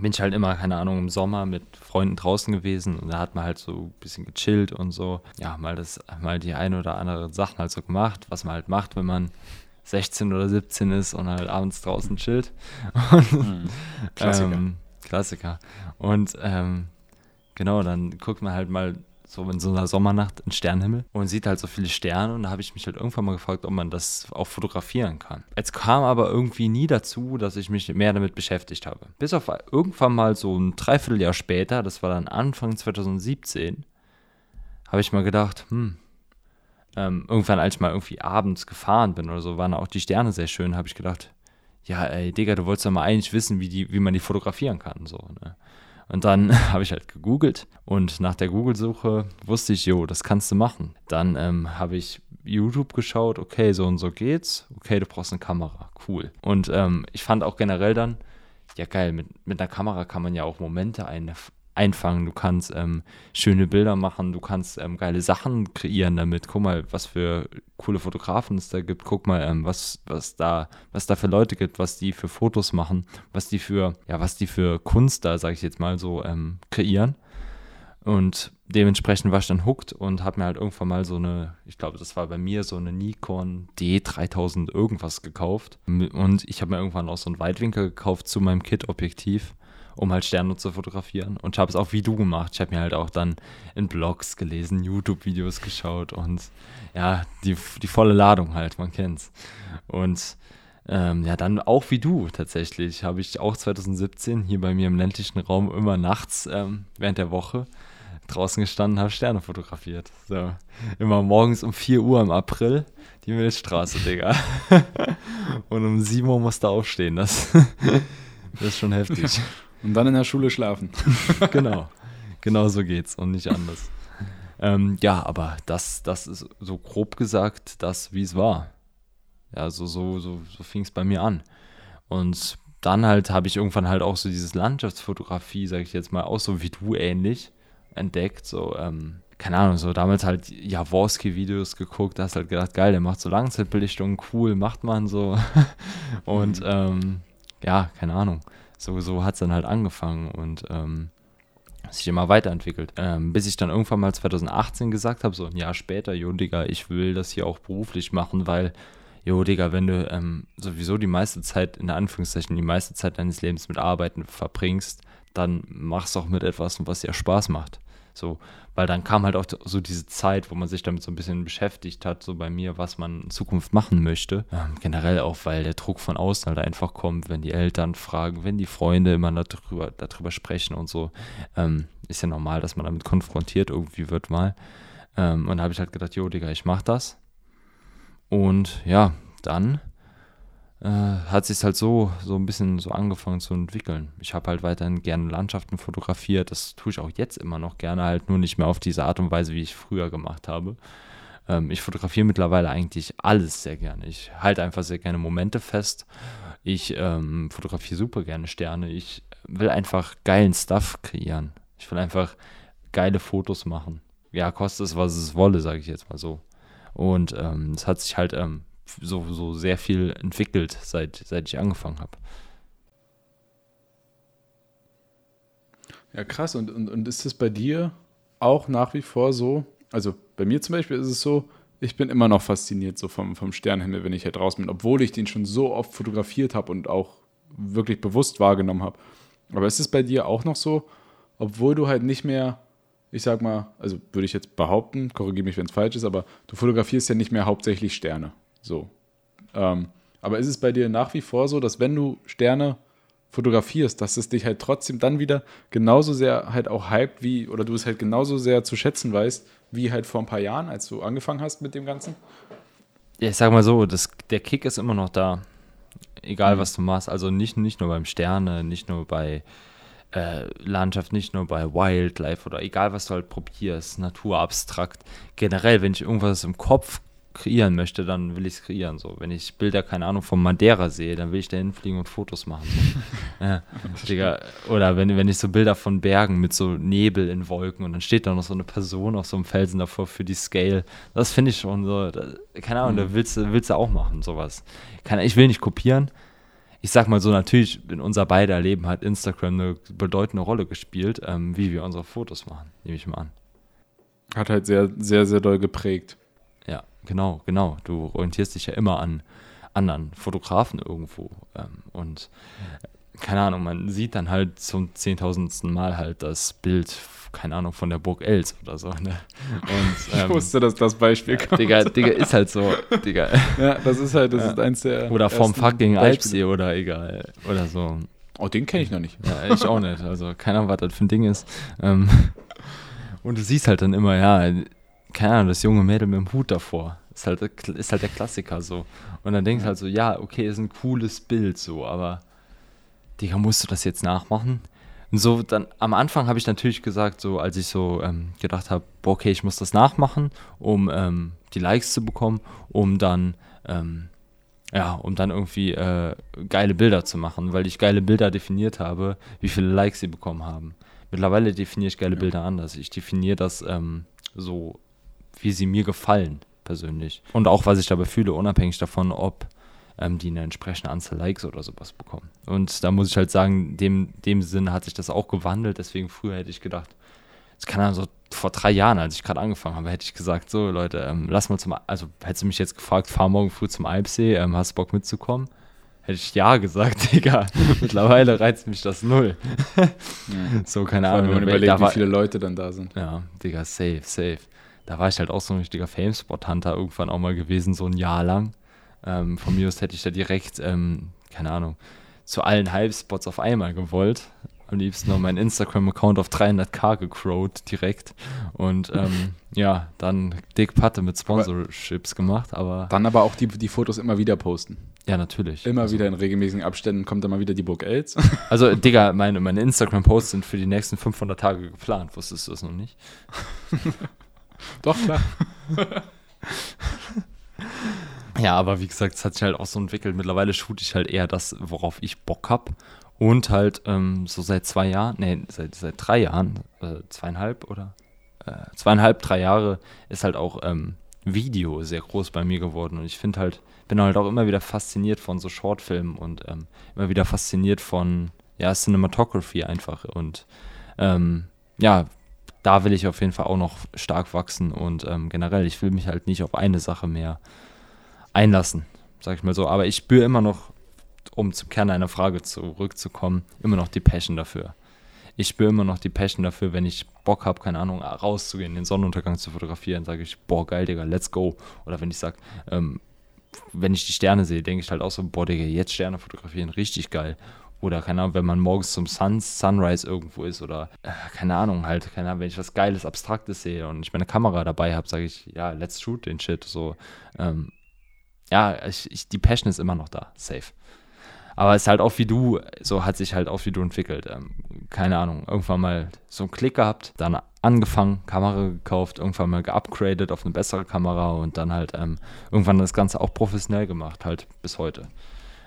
bin ich halt immer, keine Ahnung, im Sommer mit Freunden draußen gewesen und da hat man halt so ein bisschen gechillt und so. Ja, mal das, mal die eine oder andere Sachen halt so gemacht, was man halt macht, wenn man 16 oder 17 ist und halt abends draußen chillt. Und, mhm. Klassiker. Ähm, Klassiker. Und ähm, genau, dann guckt man halt mal so in so einer Sommernacht in Sternenhimmel und sieht halt so viele Sterne und da habe ich mich halt irgendwann mal gefragt, ob man das auch fotografieren kann. Es kam aber irgendwie nie dazu, dass ich mich mehr damit beschäftigt habe. Bis auf irgendwann mal so ein Dreivierteljahr später, das war dann Anfang 2017, habe ich mal gedacht, hm, ähm, irgendwann als ich mal irgendwie abends gefahren bin oder so, waren auch die Sterne sehr schön, habe ich gedacht, ja, ey, Digga, du wolltest doch mal eigentlich wissen, wie, die, wie man die fotografieren kann. So, ne? Und dann habe ich halt gegoogelt und nach der Google-Suche wusste ich, jo, das kannst du machen. Dann ähm, habe ich YouTube geschaut, okay, so und so geht's. Okay, du brauchst eine Kamera, cool. Und ähm, ich fand auch generell dann, ja geil, mit, mit einer Kamera kann man ja auch Momente ein, einfangen, du kannst ähm, schöne Bilder machen, du kannst ähm, geile Sachen kreieren damit. Guck mal, was für coole Fotografen es da gibt. Guck mal, ähm, was, was, da, was da für Leute gibt, was die für Fotos machen, was die für, ja, was die für Kunst da, sag ich jetzt mal so, ähm, kreieren. Und dementsprechend war ich dann hooked und habe mir halt irgendwann mal so eine, ich glaube, das war bei mir so eine Nikon D3000 irgendwas gekauft. Und ich habe mir irgendwann auch so einen Weitwinkel gekauft zu meinem Kit-Objektiv um halt Sterne zu fotografieren. Und ich habe es auch wie du gemacht. Ich habe mir halt auch dann in Blogs gelesen, YouTube-Videos geschaut und ja, die, die volle Ladung halt, man kennt's. Und ähm, ja, dann auch wie du tatsächlich, habe ich auch 2017 hier bei mir im ländlichen Raum immer nachts ähm, während der Woche draußen gestanden, habe Sterne fotografiert. So, immer morgens um 4 Uhr im April, die Milchstraße, Digga. Und um 7 Uhr musste aufstehen, das, das ist schon heftig. Und dann in der Schule schlafen. genau. Genau so geht's und nicht anders. Ähm, ja, aber das, das ist so grob gesagt das, wie es war. Ja, so, so, so, so fing es bei mir an. Und dann halt habe ich irgendwann halt auch so dieses Landschaftsfotografie, sage ich jetzt mal, auch so wie du ähnlich entdeckt. So, ähm, keine Ahnung, so damals halt Jaworski-Videos geguckt, da hast halt gedacht, geil, der macht so Langzeitbelichtungen, cool, macht man so. Und mhm. ähm, ja, keine Ahnung so, so hat es dann halt angefangen. Und ähm, sich immer weiterentwickelt. Ähm, bis ich dann irgendwann mal 2018 gesagt habe, so ein Jahr später, jo, Digga, ich will das hier auch beruflich machen, weil, jo, Digga, wenn du ähm, sowieso die meiste Zeit, in Anführungszeichen, die meiste Zeit deines Lebens mit Arbeiten verbringst, dann machst du auch mit etwas, was dir Spaß macht. So, weil dann kam halt auch so diese Zeit, wo man sich damit so ein bisschen beschäftigt hat, so bei mir, was man in Zukunft machen möchte. Ähm, generell auch, weil der Druck von außen halt einfach kommt, wenn die Eltern fragen, wenn die Freunde immer darüber, darüber sprechen und so. Ähm, ist ja normal, dass man damit konfrontiert irgendwie wird mal. Ähm, und da habe ich halt gedacht, jo, Digga, ich mach das. Und ja, dann äh, hat sich halt so, so ein bisschen so angefangen zu entwickeln. Ich habe halt weiterhin gerne Landschaften fotografiert. Das tue ich auch jetzt immer noch gerne, halt nur nicht mehr auf diese Art und Weise, wie ich früher gemacht habe. Ähm, ich fotografiere mittlerweile eigentlich alles sehr gerne. Ich halte einfach sehr gerne Momente fest. Ich ähm, fotografiere super gerne Sterne. Ich will einfach geilen Stuff kreieren. Ich will einfach geile Fotos machen. Ja, kostet es, was es wolle, sage ich jetzt mal so. Und ähm, es hat sich halt ähm, so, so sehr viel entwickelt, seit, seit ich angefangen habe. Ja, krass. Und, und, und ist das bei dir auch nach wie vor so? Also bei mir zum Beispiel ist es so, ich bin immer noch fasziniert so vom, vom Sternenhimmel, wenn ich hier draußen bin, obwohl ich den schon so oft fotografiert habe und auch wirklich bewusst wahrgenommen habe. Aber ist es bei dir auch noch so, obwohl du halt nicht mehr, ich sag mal, also würde ich jetzt behaupten, korrigiere mich, wenn es falsch ist, aber du fotografierst ja nicht mehr hauptsächlich Sterne. So. Ähm, aber ist es bei dir nach wie vor so, dass wenn du Sterne fotografierst, dass es dich halt trotzdem dann wieder genauso sehr halt auch hypt, wie, oder du es halt genauso sehr zu schätzen weißt, wie halt vor ein paar Jahren, als du angefangen hast mit dem Ganzen? Ja, ich sag mal so, das, der Kick ist immer noch da. Egal, mhm. was du machst. Also nicht, nicht nur beim Sterne, nicht nur bei äh, Landschaft, nicht nur bei Wildlife oder egal, was du halt probierst, Natur, abstrakt. Generell, wenn ich irgendwas im Kopf kreieren möchte, dann will ich es kreieren. So. Wenn ich Bilder, keine Ahnung, vom Madeira sehe, dann will ich da hinfliegen und Fotos machen. So. ja, Digga. Oder wenn, wenn ich so Bilder von Bergen mit so Nebel in Wolken und dann steht da noch so eine Person auf so einem Felsen davor für die Scale. Das finde ich schon so, da, keine Ahnung, mhm. da willst du, willst du auch machen, sowas. Keine, ich will nicht kopieren. Ich sag mal so, natürlich in unser beider Leben hat Instagram eine bedeutende Rolle gespielt, ähm, wie wir unsere Fotos machen, nehme ich mal an. Hat halt sehr, sehr, sehr doll geprägt. Genau, genau. Du orientierst dich ja immer an anderen Fotografen irgendwo. Ähm, und keine Ahnung, man sieht dann halt zum zehntausendsten Mal halt das Bild, keine Ahnung, von der Burg Els oder so. Ne? Und, ähm, ich wusste, dass das Beispiel ja, kommt. Digga, Digga, ist halt so. Digga. Ja, das ist halt, das ja. ist eins der. Oder vom fucking Alpsee oder egal. Oder so. Oh, den kenne ich noch nicht. Ja, ich auch nicht. Also, keine Ahnung, was das für ein Ding ist. Ähm, und du siehst halt dann immer, ja, keine Ahnung, das junge Mädel mit dem Hut davor. Ist halt, ist halt der Klassiker so. Und dann denkst du halt so, ja, okay, ist ein cooles Bild so, aber Digga, musst du das jetzt nachmachen? Und so, dann am Anfang habe ich natürlich gesagt, so als ich so ähm, gedacht habe, okay, ich muss das nachmachen, um ähm, die Likes zu bekommen, um dann, ähm, ja, um dann irgendwie äh, geile Bilder zu machen, weil ich geile Bilder definiert habe, wie viele Likes sie bekommen haben. Mittlerweile definiere ich geile ja. Bilder anders. Ich definiere das ähm, so wie sie mir gefallen, persönlich. Und auch, was ich dabei fühle, unabhängig davon, ob ähm, die eine entsprechende Anzahl Likes oder sowas bekommen. Und da muss ich halt sagen, dem, dem Sinne hat sich das auch gewandelt. Deswegen früher hätte ich gedacht, das kann also vor drei Jahren, als ich gerade angefangen habe, hätte ich gesagt, so Leute, ähm, lass mal zum, also hättest du mich jetzt gefragt, fahr morgen früh zum Alpsee, ähm, hast du Bock mitzukommen? Hätte ich ja gesagt, Digga. Mittlerweile reizt mich das null. ja. So, keine Ahnung. Wenn man überlegt, wie viele Leute dann da sind. Ja, Digga, safe, safe da war ich halt auch so ein richtiger Famespot-Hunter irgendwann auch mal gewesen, so ein Jahr lang. Ähm, von mir aus hätte ich da direkt, ähm, keine Ahnung, zu allen Hype-Spots auf einmal gewollt. Am liebsten noch meinen Instagram-Account auf 300k gecrowt direkt. Und ähm, ja, dann dick Patte mit Sponsorships aber gemacht. aber Dann aber auch die, die Fotos immer wieder posten. Ja, natürlich. Immer also, wieder in regelmäßigen Abständen kommt dann mal wieder die Burg Els. Also, Digga, meine, meine Instagram-Posts sind für die nächsten 500 Tage geplant. Wusstest du das noch nicht? Doch, klar. ja, aber wie gesagt, es hat sich halt auch so entwickelt. Mittlerweile shoote ich halt eher das, worauf ich Bock habe. Und halt ähm, so seit zwei Jahren, nee, seit, seit drei Jahren, äh, zweieinhalb oder äh, zweieinhalb, drei Jahre ist halt auch ähm, Video sehr groß bei mir geworden. Und ich finde halt, bin halt auch immer wieder fasziniert von so Shortfilmen und ähm, immer wieder fasziniert von, ja, Cinematography einfach. Und ähm, ja, da will ich auf jeden Fall auch noch stark wachsen und ähm, generell, ich will mich halt nicht auf eine Sache mehr einlassen, sag ich mal so. Aber ich spüre immer noch, um zum Kern einer Frage zurückzukommen, immer noch die Passion dafür. Ich spüre immer noch die Passion dafür, wenn ich Bock habe, keine Ahnung, rauszugehen, den Sonnenuntergang zu fotografieren, sage ich, boah, geil, Digga, let's go. Oder wenn ich sage, ähm, wenn ich die Sterne sehe, denke ich halt auch so, boah, Digga, jetzt Sterne fotografieren, richtig geil. Oder keine Ahnung, wenn man morgens zum Sun, Sunrise irgendwo ist oder äh, keine Ahnung, halt, keine Ahnung, wenn ich was Geiles, Abstraktes sehe und ich meine Kamera dabei habe, sage ich, ja, let's shoot den Shit. So, ähm, ja, ich, ich, die Passion ist immer noch da, safe. Aber es ist halt auch wie du, so hat sich halt auch wie du entwickelt. Ähm, keine Ahnung, irgendwann mal so einen Klick gehabt, dann angefangen, Kamera gekauft, irgendwann mal geupgradet auf eine bessere Kamera und dann halt ähm, irgendwann das Ganze auch professionell gemacht, halt bis heute.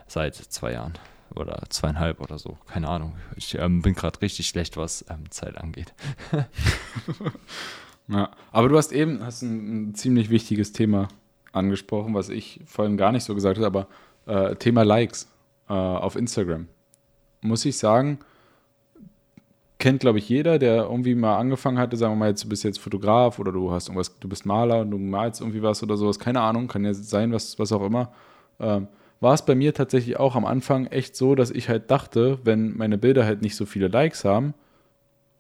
Seit zwei Jahren oder zweieinhalb oder so. Keine Ahnung. Ich ähm, bin gerade richtig schlecht, was ähm, Zeit angeht. ja, aber du hast eben hast ein, ein, ziemlich wichtiges Thema angesprochen, was ich vorhin gar nicht so gesagt habe, aber äh, Thema Likes äh, auf Instagram. Muss ich sagen, kennt, glaube ich, jeder, der irgendwie mal angefangen hatte, sagen wir mal, jetzt, du bist jetzt Fotograf oder du hast irgendwas, du bist Maler und du malst irgendwie was oder sowas, keine Ahnung, kann ja sein, was, was auch immer. Ähm, war es bei mir tatsächlich auch am Anfang echt so, dass ich halt dachte, wenn meine Bilder halt nicht so viele Likes haben,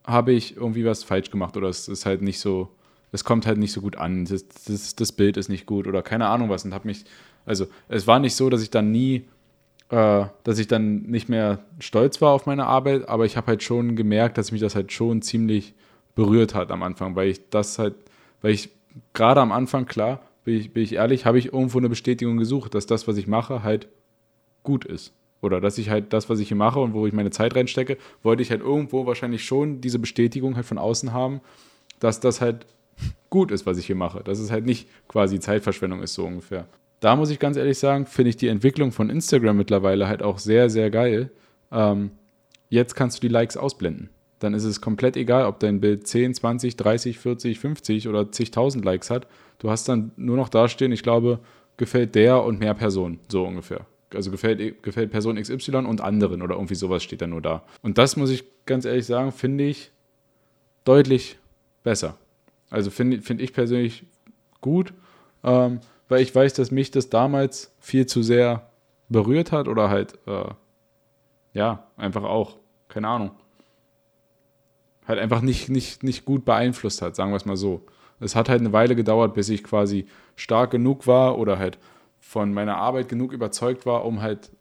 habe ich irgendwie was falsch gemacht oder es ist halt nicht so, es kommt halt nicht so gut an, das, das, das Bild ist nicht gut oder keine Ahnung was und habe mich, also es war nicht so, dass ich dann nie, äh, dass ich dann nicht mehr stolz war auf meine Arbeit, aber ich habe halt schon gemerkt, dass mich das halt schon ziemlich berührt hat am Anfang, weil ich das halt, weil ich gerade am Anfang, klar, bin ich, bin ich ehrlich, habe ich irgendwo eine Bestätigung gesucht, dass das, was ich mache, halt gut ist. Oder dass ich halt das, was ich hier mache und wo ich meine Zeit reinstecke, wollte ich halt irgendwo wahrscheinlich schon diese Bestätigung halt von außen haben, dass das halt gut ist, was ich hier mache. Dass es halt nicht quasi Zeitverschwendung ist, so ungefähr. Da muss ich ganz ehrlich sagen, finde ich die Entwicklung von Instagram mittlerweile halt auch sehr, sehr geil. Ähm, jetzt kannst du die Likes ausblenden. Dann ist es komplett egal, ob dein Bild 10, 20, 30, 40, 50 oder zigtausend Likes hat. Du hast dann nur noch dastehen, ich glaube, gefällt der und mehr Personen, so ungefähr. Also gefällt, gefällt Person XY und anderen oder irgendwie sowas steht dann nur da. Und das muss ich ganz ehrlich sagen, finde ich deutlich besser. Also finde find ich persönlich gut, ähm, weil ich weiß, dass mich das damals viel zu sehr berührt hat oder halt, äh, ja, einfach auch, keine Ahnung, halt einfach nicht, nicht, nicht gut beeinflusst hat, sagen wir es mal so. Es hat halt eine Weile gedauert, bis ich quasi stark genug war oder halt von meiner Arbeit genug überzeugt war, um halt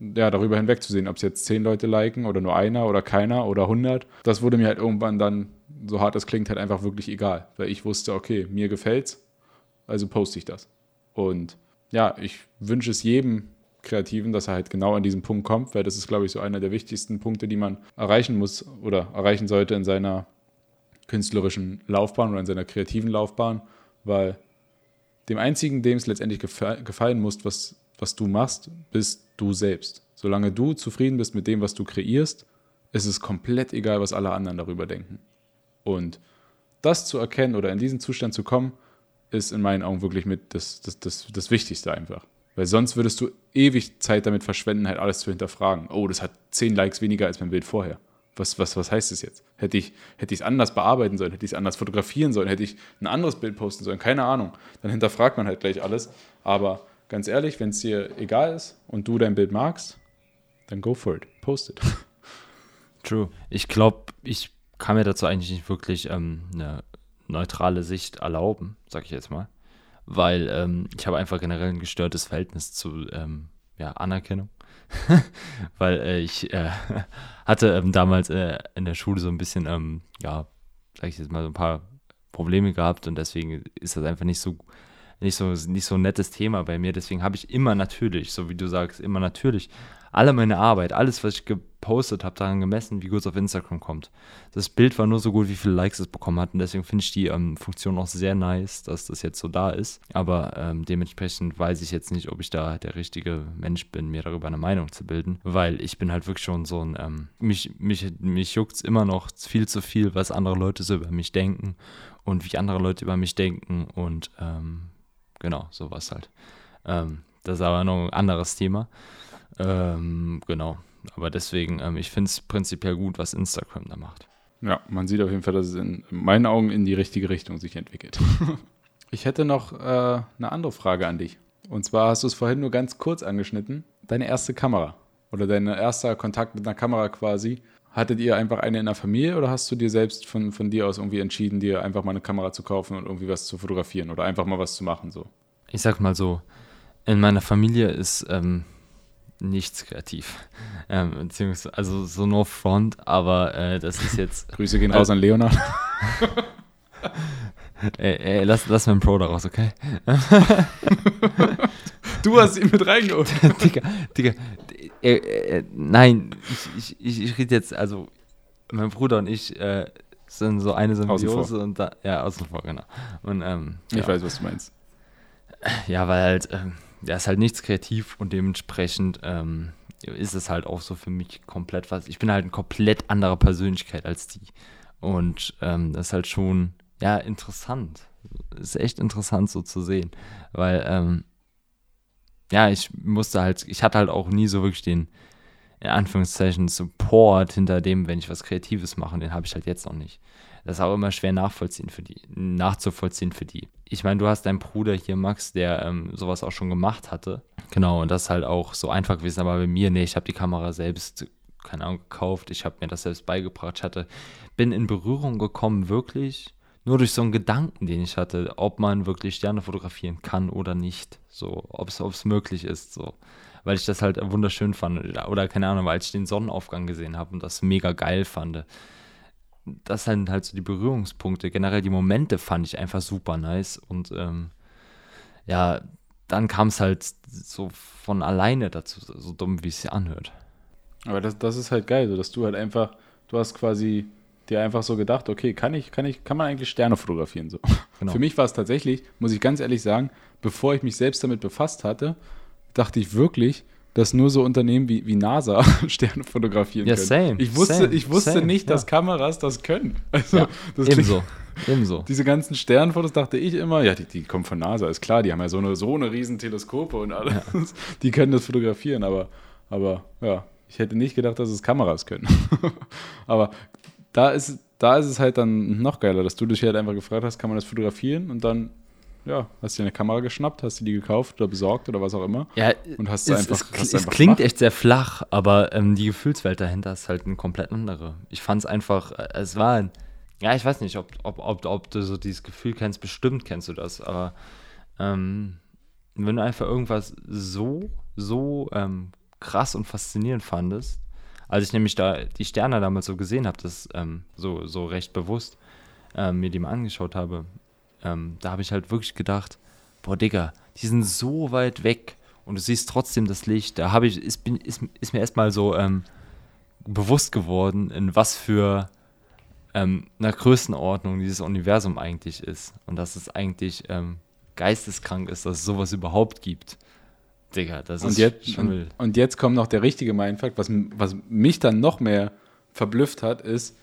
ja, darüber hinwegzusehen, ob es jetzt zehn Leute liken oder nur einer oder keiner oder hundert. Das wurde mir halt irgendwann dann, so hart es klingt, halt einfach wirklich egal, weil ich wusste, okay, mir gefällt's, also poste ich das. Und ja, ich wünsche es jedem Kreativen, dass er halt genau an diesen Punkt kommt, weil das ist, glaube ich, so einer der wichtigsten Punkte, die man erreichen muss oder erreichen sollte in seiner künstlerischen Laufbahn oder in seiner kreativen Laufbahn, weil dem einzigen, dem es letztendlich gefallen muss, was, was du machst, bist du selbst. Solange du zufrieden bist mit dem, was du kreierst, ist es komplett egal, was alle anderen darüber denken. Und das zu erkennen oder in diesen Zustand zu kommen, ist in meinen Augen wirklich mit das, das, das, das Wichtigste einfach. Weil sonst würdest du ewig Zeit damit verschwenden, halt alles zu hinterfragen. Oh, das hat zehn Likes weniger als mein Bild vorher was, was, was heißt das jetzt? Hätte ich hätte es anders bearbeiten sollen, hätte ich es anders fotografieren sollen, hätte ich ein anderes Bild posten sollen, keine Ahnung. Dann hinterfragt man halt gleich alles. Aber ganz ehrlich, wenn es dir egal ist und du dein Bild magst, dann go for it, post it. True. Ich glaube, ich kann mir dazu eigentlich nicht wirklich ähm, eine neutrale Sicht erlauben, sag ich jetzt mal. Weil ähm, ich habe einfach generell ein gestörtes Verhältnis zu ähm, ja, Anerkennung. Weil äh, ich äh, hatte ähm, damals äh, in der Schule so ein bisschen, ähm, ja, sag ich jetzt mal, so ein paar Probleme gehabt und deswegen ist das einfach nicht so nicht so nicht so ein nettes Thema bei mir. Deswegen habe ich immer natürlich, so wie du sagst, immer natürlich alle meine Arbeit, alles, was ich gepostet habe, daran gemessen, wie gut es auf Instagram kommt. Das Bild war nur so gut, wie viele Likes es bekommen hat. Und deswegen finde ich die ähm, Funktion auch sehr nice, dass das jetzt so da ist. Aber ähm, dementsprechend weiß ich jetzt nicht, ob ich da der richtige Mensch bin, mir darüber eine Meinung zu bilden. Weil ich bin halt wirklich schon so ein, ähm, mich, mich, mich juckt es immer noch viel zu viel, was andere Leute so über mich denken und wie andere Leute über mich denken. Und ähm, genau, sowas halt. Ähm, das ist aber noch ein anderes Thema. Ähm, genau. Aber deswegen, ähm, ich finde es prinzipiell gut, was Instagram da macht. Ja, man sieht auf jeden Fall, dass es in meinen Augen in die richtige Richtung sich entwickelt. ich hätte noch äh, eine andere Frage an dich. Und zwar hast du es vorhin nur ganz kurz angeschnitten. Deine erste Kamera oder dein erster Kontakt mit einer Kamera quasi. Hattet ihr einfach eine in der Familie oder hast du dir selbst von, von dir aus irgendwie entschieden, dir einfach mal eine Kamera zu kaufen und irgendwie was zu fotografieren oder einfach mal was zu machen? So? Ich sag mal so, in meiner Familie ist ähm, nichts kreativ. Ähm, beziehungsweise, also so no front, aber äh, das ist jetzt. Grüße gehen raus an Leonard. ey, ey, lass, lass mir einen Pro daraus, okay? du hast ihn mit reingeholt. Digga, Digga. Äh, äh, nein, ich, ich, ich rede jetzt, also mein Bruder und ich äh, sind so eine Symbiose und da, ja, außen vor, genau. Und, ähm, ich ja. weiß, was du meinst. Ja, weil halt, ähm, ja, ist halt nichts kreativ und dementsprechend ähm, ist es halt auch so für mich komplett was. Ich bin halt eine komplett andere Persönlichkeit als die. Und ähm, das ist halt schon, ja, interessant. Ist echt interessant so zu sehen. Weil, ähm, ja, ich musste halt, ich hatte halt auch nie so wirklich den, in Anführungszeichen, Support hinter dem, wenn ich was Kreatives mache. Den habe ich halt jetzt noch nicht. Das ist auch immer schwer nachvollziehen für die, nachzuvollziehen für die. Ich meine, du hast deinen Bruder hier, Max, der ähm, sowas auch schon gemacht hatte. Genau, und das ist halt auch so einfach gewesen. Aber bei mir, nee, ich habe die Kamera selbst, keine Ahnung, gekauft. Ich habe mir das selbst beigebracht. Ich hatte, bin in Berührung gekommen, wirklich nur durch so einen Gedanken, den ich hatte, ob man wirklich Sterne fotografieren kann oder nicht. So, ob es möglich ist, so. Weil ich das halt wunderschön fand. Oder keine Ahnung, weil ich den Sonnenaufgang gesehen habe und das mega geil fand das sind halt so die Berührungspunkte. Generell die Momente fand ich einfach super nice. Und ähm, ja, dann kam es halt so von alleine dazu, so dumm, wie es sich anhört. Aber das, das ist halt geil, so dass du halt einfach, du hast quasi dir einfach so gedacht, okay, kann ich, kann ich, kann man eigentlich Sterne fotografieren? So. Genau. Für mich war es tatsächlich, muss ich ganz ehrlich sagen, bevor ich mich selbst damit befasst hatte, dachte ich wirklich, dass nur so Unternehmen wie, wie NASA Sterne fotografieren ja, können. Same, ich wusste, same, ich wusste same, nicht, ja. dass Kameras das können. Also, ja, das ebenso. ebenso. Diese ganzen Sternfotos dachte ich immer, ja, die, die kommen von NASA, ist klar, die haben ja so eine, so eine riesen Teleskope und alles. Ja. Die können das fotografieren, aber, aber ja, ich hätte nicht gedacht, dass es Kameras können. aber da ist, da ist es halt dann noch geiler, dass du dich halt einfach gefragt hast, kann man das fotografieren und dann ja, hast dir eine Kamera geschnappt, hast du die gekauft oder besorgt oder was auch immer. Ja, und hast es, einfach, es, hast es einfach klingt gemacht. echt sehr flach, aber ähm, die Gefühlswelt dahinter ist halt eine komplett andere. Ich fand es einfach, äh, es war ein, ja, ich weiß nicht, ob, ob, ob, ob du so dieses Gefühl kennst, bestimmt kennst du das, aber ähm, wenn du einfach irgendwas so, so ähm, krass und faszinierend fandest, als ich nämlich da die Sterne damals so gesehen habe, das ähm, so, so recht bewusst ähm, mir die mal angeschaut habe, ähm, da habe ich halt wirklich gedacht, boah, Digga, die sind so weit weg und du siehst trotzdem das Licht. Da habe ich, ist, bin, ist, ist mir erstmal so ähm, bewusst geworden, in was für ähm, einer Größenordnung dieses Universum eigentlich ist. Und dass es eigentlich ähm, geisteskrank ist, dass es sowas überhaupt gibt. Digga, das und ist jetzt, schon und, und jetzt kommt noch der richtige Mindfuck, was, was mich dann noch mehr verblüfft hat, ist,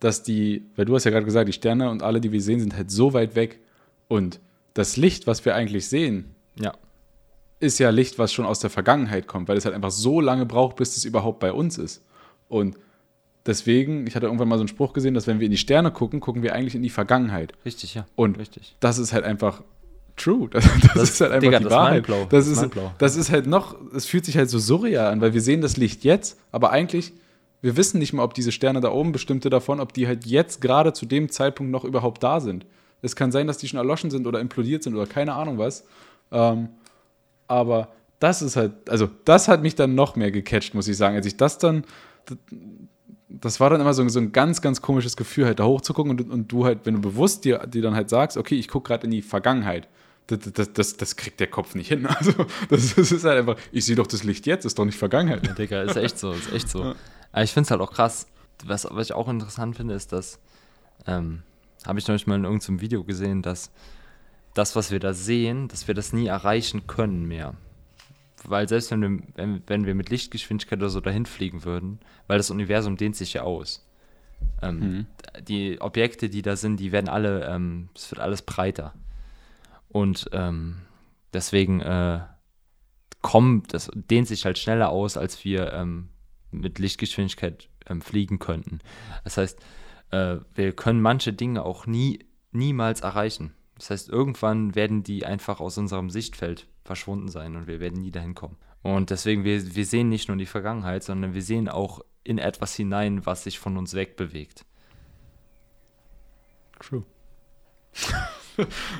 dass die, weil du hast ja gerade gesagt, die Sterne und alle, die wir sehen, sind halt so weit weg. Und das Licht, was wir eigentlich sehen, Ja, ist ja Licht, was schon aus der Vergangenheit kommt, weil es halt einfach so lange braucht, bis es überhaupt bei uns ist. Und deswegen, ich hatte irgendwann mal so einen Spruch gesehen, dass wenn wir in die Sterne gucken, gucken wir eigentlich in die Vergangenheit. richtig, ja. Und richtig. das ist halt einfach true. Das, das, Das- ist halt einfach Digga, die das Wahrheit. mindblow. Das ist das ist halt noch, es fühlt sich halt so surreal an, weil wir sehen das Licht jetzt, aber eigentlich, wir wissen nicht mal, ob diese Sterne da oben, bestimmte davon, ob die halt jetzt gerade zu dem Zeitpunkt noch überhaupt da sind. Es kann sein, dass die schon erloschen sind oder implodiert sind oder keine Ahnung was. Ähm, aber das ist halt, also das hat mich dann noch mehr gecatcht, muss ich sagen. Als ich das dann, das, war dann immer so, so ein ganz, ganz komisches Gefühl, halt da hochzugucken und, und du halt, wenn du bewusst dir, dir dann halt sagst, okay, ich gucke gerade in die Vergangenheit. Das, das, das, das kriegt der Kopf nicht hin. Also, das, ist halt einfach, ich sehe doch das Licht jetzt, ist doch nicht Vergangenheit. Ja, Digga, ist echt so, ist echt so. Aber ich finde es halt auch krass. Was, was ich auch interessant finde, ist, dass, ähm, habe ich neulich mal in irgendeinem Video gesehen, dass das, was wir da sehen, dass wir das nie erreichen können mehr. Weil selbst wenn wir, wenn, wenn wir mit Lichtgeschwindigkeit oder so dahin fliegen würden, weil das Universum dehnt sich ja aus. Ähm, Die Objekte, die da sind, die werden alle, ähm, es wird alles breiter. Und ähm, deswegen äh, kommt, das dehnt sich halt schneller aus, als wir ähm, mit Lichtgeschwindigkeit ähm, fliegen könnten. Das heißt, äh, wir können manche Dinge auch nie, niemals erreichen. Das heißt, irgendwann werden die einfach aus unserem Sichtfeld verschwunden sein und wir werden nie dahin kommen. Und deswegen, wir, wir sehen nicht nur die Vergangenheit, sondern wir sehen auch in etwas hinein, was sich von uns wegbewegt. True.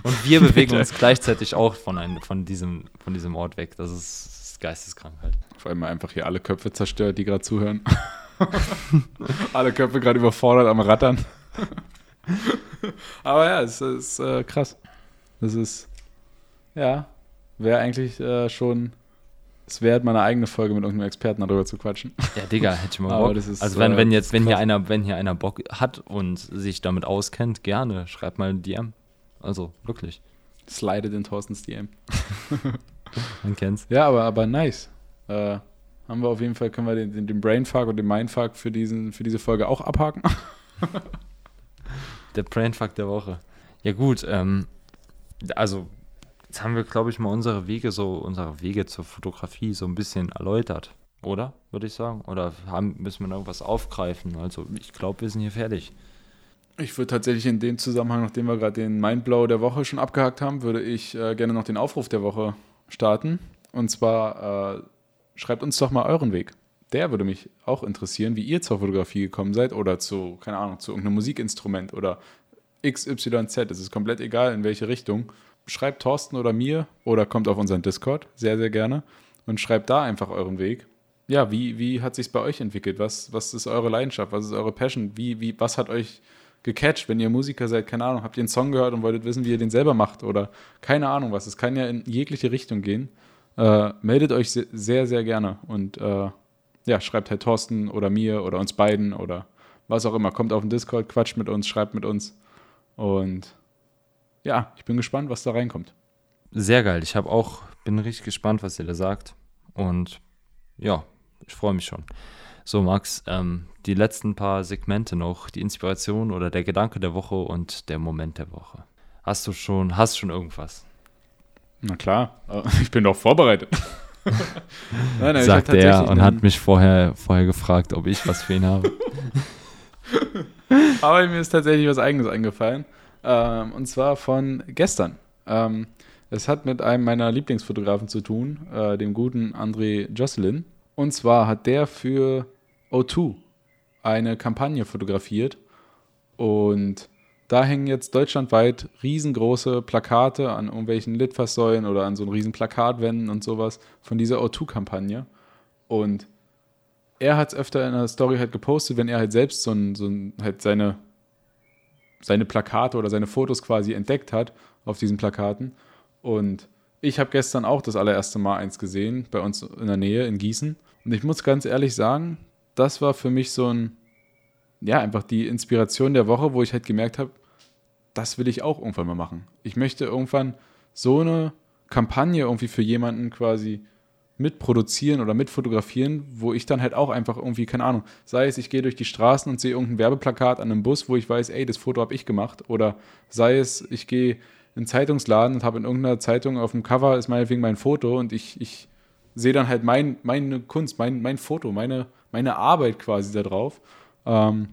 Und wir bewegen uns gleichzeitig auch von, ein, von, diesem, von diesem Ort weg. Das ist, das ist geisteskrank halt. Vor allem einfach hier alle Köpfe zerstört, die gerade zuhören. alle Köpfe gerade überfordert am Rattern. Aber ja, es ist äh, krass. Das ist, ja, wäre eigentlich äh, schon es wert, mal eine eigene Folge mit irgendeinem Experten darüber zu quatschen. Ja, Digga, hätte ich mal Bock. ist, also wenn, äh, wenn jetzt, wenn hier einer, wenn hier einer Bock hat und sich damit auskennt, gerne, schreibt mal ein DM. Also, wirklich. Slidet in Thorstens DM. Man kennt's. Ja, aber, aber nice. Äh, haben wir auf jeden Fall, können wir den, den, Brainfuck und den Mindfuck für, diesen, für diese Folge auch abhaken. Der Brainfuck der Woche. Ja, gut, ähm, also, jetzt haben wir, glaube ich, mal unsere Wege so, unsere Wege zur Fotografie so ein bisschen erläutert. Oder? Würde ich sagen. Oder haben, müssen wir noch irgendwas aufgreifen? Also, ich glaube, wir sind hier fertig. Ich würde tatsächlich in dem Zusammenhang, nachdem wir gerade den Mindblow der Woche schon abgehakt haben, würde ich äh, gerne noch den Aufruf der Woche starten. Und zwar äh, schreibt uns doch mal euren Weg. Der würde mich auch interessieren, wie ihr zur Fotografie gekommen seid oder zu, keine Ahnung, zu irgendeinem Musikinstrument oder XYZ. Es ist komplett egal, in welche Richtung. Schreibt Thorsten oder mir oder kommt auf unseren Discord, sehr, sehr gerne, und schreibt da einfach euren Weg. Ja, wie, wie hat sich bei euch entwickelt? Was, was ist eure Leidenschaft? Was ist eure Passion? Wie, wie, was hat euch gecatcht, wenn ihr Musiker seid? Keine Ahnung, habt ihr einen Song gehört und wolltet wissen, wie ihr den selber macht? Oder keine Ahnung was. Es kann ja in jegliche Richtung gehen. Äh, meldet euch se- sehr, sehr gerne und äh, ja, schreibt halt Thorsten oder mir oder uns beiden oder was auch immer. Kommt auf den Discord, quatscht mit uns, schreibt mit uns. Und ja, ich bin gespannt, was da reinkommt. Sehr geil. Ich habe auch, bin richtig gespannt, was ihr da sagt. Und ja, ich freue mich schon. So, Max, ähm, die letzten paar Segmente noch, die Inspiration oder der Gedanke der Woche und der Moment der Woche. Hast du schon, hast schon irgendwas? Na klar, ich bin doch vorbereitet. nein, nein, Sagt er und hat mich vorher, vorher gefragt, ob ich was für ihn habe. Aber mir ist tatsächlich was Eigenes eingefallen. Ähm, und zwar von gestern. Ähm, es hat mit einem meiner Lieblingsfotografen zu tun, äh, dem guten André Jocelyn. Und zwar hat der für O2 eine Kampagne fotografiert. Und da hängen jetzt deutschlandweit riesengroße Plakate an irgendwelchen Litfaßsäulen oder an so riesen Plakatwänden und sowas von dieser O2-Kampagne. Und er hat es öfter in der Story halt gepostet, wenn er halt selbst so ein, so ein halt seine, seine Plakate oder seine Fotos quasi entdeckt hat auf diesen Plakaten. Und ich habe gestern auch das allererste Mal eins gesehen, bei uns in der Nähe in Gießen. Und ich muss ganz ehrlich sagen, das war für mich so ein, ja, einfach die Inspiration der Woche, wo ich halt gemerkt habe, das will ich auch irgendwann mal machen. Ich möchte irgendwann so eine Kampagne irgendwie für jemanden quasi mitproduzieren oder mitfotografieren, wo ich dann halt auch einfach irgendwie, keine Ahnung, sei es, ich gehe durch die Straßen und sehe irgendein Werbeplakat an einem Bus, wo ich weiß, ey, das Foto habe ich gemacht. Oder sei es, ich gehe in einen Zeitungsladen und habe in irgendeiner Zeitung auf dem Cover ist meinetwegen mein Foto und ich, ich sehe dann halt mein, meine Kunst, mein, mein Foto, meine, meine Arbeit quasi da drauf. Ähm,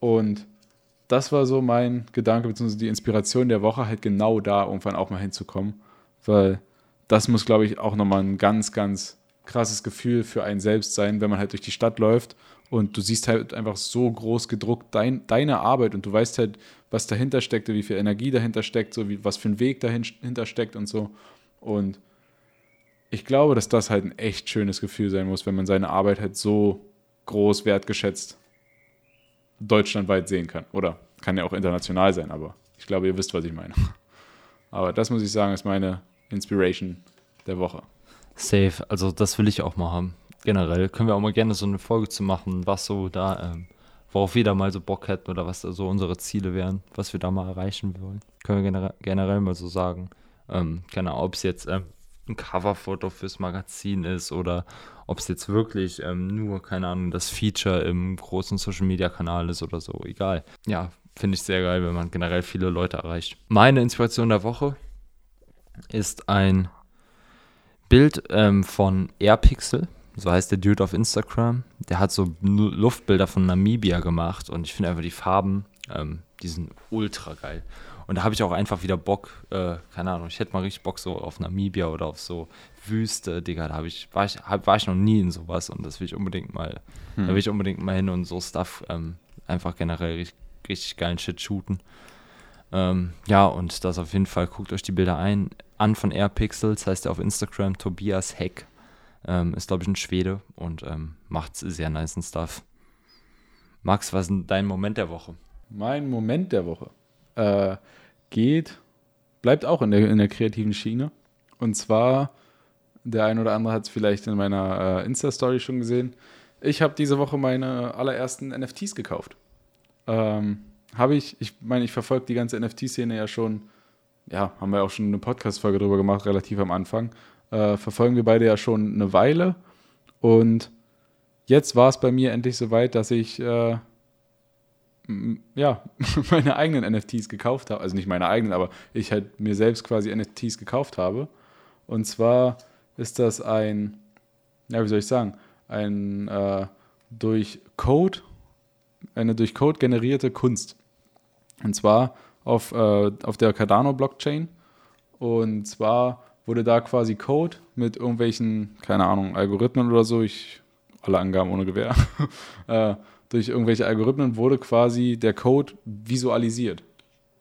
und das war so mein Gedanke, beziehungsweise die Inspiration der Woche, halt genau da irgendwann auch mal hinzukommen. Weil das muss, glaube ich, auch nochmal ein ganz, ganz krasses Gefühl für einen selbst sein, wenn man halt durch die Stadt läuft und du siehst halt einfach so groß gedruckt dein, deine Arbeit und du weißt halt, was dahinter steckt, wie viel Energie dahinter steckt, so wie, was für ein Weg dahinter steckt und so. Und ich glaube, dass das halt ein echt schönes Gefühl sein muss, wenn man seine Arbeit halt so groß wertgeschätzt deutschlandweit sehen kann. Oder kann ja auch international sein, aber ich glaube, ihr wisst, was ich meine. Aber das muss ich sagen, ist meine Inspiration der Woche. Safe, also das will ich auch mal haben. Generell können wir auch mal gerne so eine Folge zu machen, was so da, ähm, worauf wir da mal so Bock hätten oder was da so unsere Ziele wären, was wir da mal erreichen wollen. Können wir generell, mal so sagen. Ähm, keine Ahnung, ob es jetzt ähm, ein Coverfoto fürs Magazin ist oder ob es jetzt wirklich ähm, nur, keine Ahnung, das Feature im großen Social Media Kanal ist oder so. Egal. Ja, finde ich sehr geil, wenn man generell viele Leute erreicht. Meine Inspiration der Woche ist ein Bild ähm, von Airpixel. so heißt der Dude auf Instagram. Der hat so Luftbilder von Namibia gemacht und ich finde einfach die Farben, ähm, die sind ultra geil. Und da habe ich auch einfach wieder Bock, äh, keine Ahnung, ich hätte mal richtig Bock so auf Namibia oder auf so Wüste, Digga, da ich, war, ich, hab, war ich noch nie in sowas und das will ich unbedingt mal, hm. da will ich unbedingt mal hin und so Stuff ähm, einfach generell richtig, richtig geilen Shit shooten. Ähm, ja, und das auf jeden Fall, guckt euch die Bilder ein, an von Airpixels, heißt er auf Instagram, Tobias Heck, ähm, ist glaube ich ein Schwede und ähm, macht sehr nice Stuff. Max, was ist dein Moment der Woche? Mein Moment der Woche äh, geht, bleibt auch in der, in der kreativen Schiene. Und zwar, der ein oder andere hat es vielleicht in meiner äh, Insta-Story schon gesehen. Ich habe diese Woche meine allerersten NFTs gekauft. Ähm, habe ich, ich meine, ich verfolge die ganze NFT-Szene ja schon, ja, haben wir auch schon eine Podcast-Folge drüber gemacht, relativ am Anfang. Äh, verfolgen wir beide ja schon eine Weile. Und jetzt war es bei mir endlich soweit, dass ich äh, ja, meine eigenen NFTs gekauft habe. Also nicht meine eigenen, aber ich halt mir selbst quasi NFTs gekauft habe. Und zwar ist das ein, ja, wie soll ich sagen, ein äh, durch Code, eine durch Code generierte Kunst. Und zwar auf, äh, auf der Cardano-Blockchain. Und zwar wurde da quasi Code mit irgendwelchen, keine Ahnung, Algorithmen oder so, ich, alle Angaben ohne Gewehr, äh, durch irgendwelche Algorithmen wurde quasi der Code visualisiert.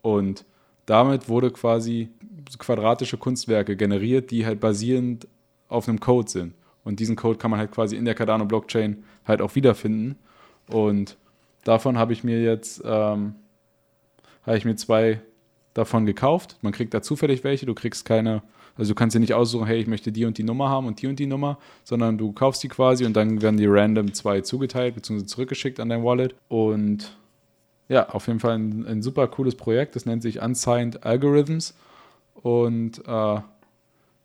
Und damit wurde quasi quadratische Kunstwerke generiert, die halt basierend auf einem Code sind. Und diesen Code kann man halt quasi in der Cardano Blockchain halt auch wiederfinden. Und davon habe ich mir jetzt, ähm, habe ich mir zwei davon gekauft. Man kriegt da zufällig welche, du kriegst keine also du kannst dir nicht aussuchen, hey, ich möchte die und die Nummer haben und die und die Nummer, sondern du kaufst die quasi und dann werden die random zwei zugeteilt bzw. zurückgeschickt an dein Wallet. Und ja, auf jeden Fall ein, ein super cooles Projekt. Das nennt sich Unsigned Algorithms. Und äh,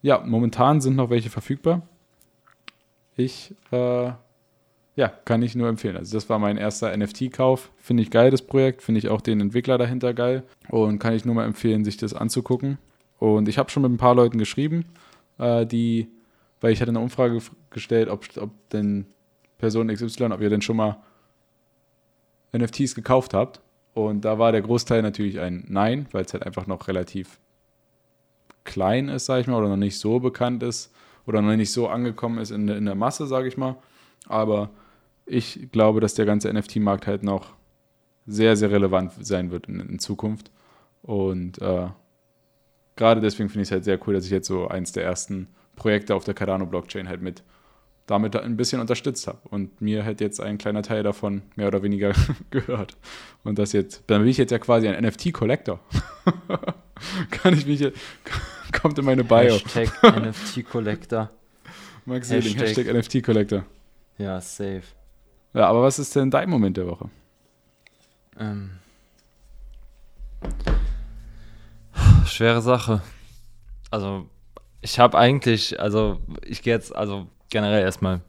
ja, momentan sind noch welche verfügbar. Ich äh, ja, kann ich nur empfehlen. Also das war mein erster NFT-Kauf. Finde ich geil, das Projekt. Finde ich auch den Entwickler dahinter geil. Und kann ich nur mal empfehlen, sich das anzugucken. Und ich habe schon mit ein paar Leuten geschrieben, äh, die, weil ich hatte eine Umfrage gestellt, ob, ob denn Person XY, ob ihr denn schon mal NFTs gekauft habt. Und da war der Großteil natürlich ein Nein, weil es halt einfach noch relativ klein ist, sage ich mal, oder noch nicht so bekannt ist oder noch nicht so angekommen ist in, in der Masse, sage ich mal. Aber ich glaube, dass der ganze NFT-Markt halt noch sehr, sehr relevant sein wird in, in Zukunft. Und äh, gerade deswegen finde ich es halt sehr cool, dass ich jetzt so eins der ersten Projekte auf der Cardano-Blockchain halt mit damit ein bisschen unterstützt habe. Und mir halt jetzt ein kleiner Teil davon mehr oder weniger gehört. Und das jetzt, dann bin ich jetzt ja quasi ein NFT-Collector. Kann ich mich jetzt, kommt in meine Bio. Hashtag NFT-Collector. Max Hashtag, Hashtag NFT-Collector. Ja, safe. Ja, aber was ist denn dein Moment der Woche? Ähm schwere Sache. Also, ich habe eigentlich, also ich gehe jetzt, also generell erstmal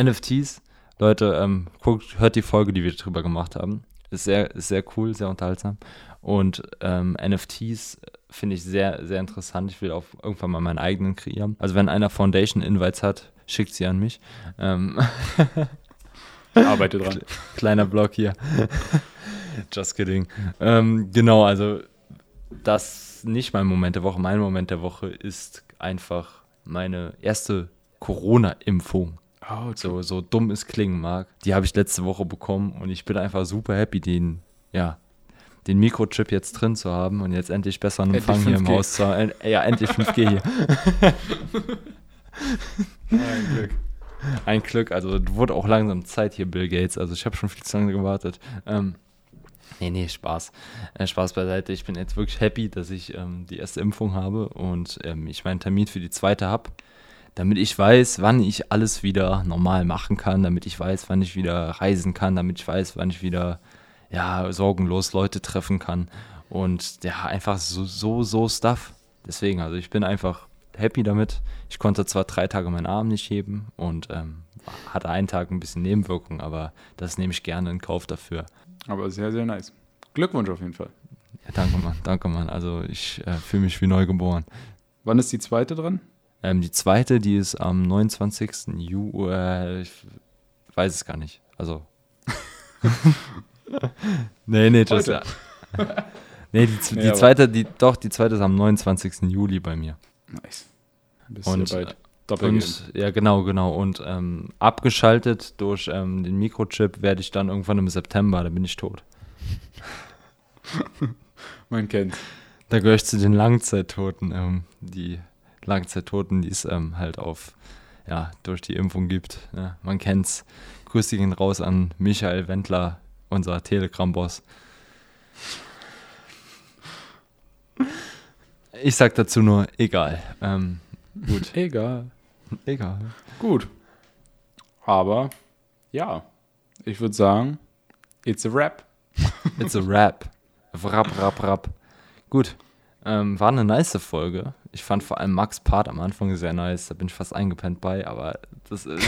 NFTs. Leute, ähm, guckt, hört die Folge, die wir drüber gemacht haben. Ist sehr, ist sehr cool, sehr unterhaltsam. Und ähm, NFTs finde ich sehr, sehr interessant. Ich will auch irgendwann mal meinen eigenen kreieren. Also wenn einer Foundation Invites hat, schickt sie an mich. Ähm arbeite dran. Kleiner Blog hier. Just kidding. Ähm, genau, also das nicht mein Moment der Woche. Mein Moment der Woche ist einfach meine erste Corona-Impfung. Oh, okay. so, so dumm es klingen mag. Die habe ich letzte Woche bekommen und ich bin einfach super happy, den, ja, den Mikrochip jetzt drin zu haben und jetzt endlich besser einen Empfang hier im Haus zu haben. Ja, endlich 5G hier. Ein Glück. Ein Glück, also wurde auch langsam Zeit hier, Bill Gates. Also ich habe schon viel zu lange gewartet. Ähm, Nee, nee, Spaß. Äh, Spaß beiseite. Ich bin jetzt wirklich happy, dass ich ähm, die erste Impfung habe und ähm, ich meinen Termin für die zweite habe, damit ich weiß, wann ich alles wieder normal machen kann, damit ich weiß, wann ich wieder reisen kann, damit ich weiß, wann ich wieder ja, sorgenlos Leute treffen kann und ja, einfach so, so, so Stuff. Deswegen, also ich bin einfach happy damit. Ich konnte zwar drei Tage meinen Arm nicht heben und ähm, hatte einen Tag ein bisschen Nebenwirkungen, aber das nehme ich gerne in Kauf dafür. Aber sehr, sehr nice. Glückwunsch auf jeden Fall. Ja, danke, Mann. Danke, Mann. Also ich äh, fühle mich wie neu geboren. Wann ist die zweite dran? Ähm, die zweite, die ist am 29. Juli, äh, ich weiß es gar nicht. Also. nee, nee, das, Heute. nee, die, die aber- zweite, die, doch, die zweite ist am 29. Juli bei mir. Nice. Bist Und, bald. Und ja, genau, genau. Und ähm, abgeschaltet durch ähm, den Mikrochip werde ich dann irgendwann im September, da bin ich tot. Man kennt. Da gehöre ich zu den Langzeittoten. Ähm, die Langzeittoten, die es ähm, halt auf, ja, durch die Impfung gibt. Ja, man kennt's. Grüße gehen raus an Michael Wendler, unser Telegram-Boss. Ich sag dazu nur, egal. Ähm, gut, Egal. egal. Gut. Aber ja, ich würde sagen, it's a rap. It's a rap. Rap, rap, rap. Gut. Ähm, war eine nice Folge. Ich fand vor allem Max Part am Anfang sehr nice. Da bin ich fast eingepennt bei, aber das ist.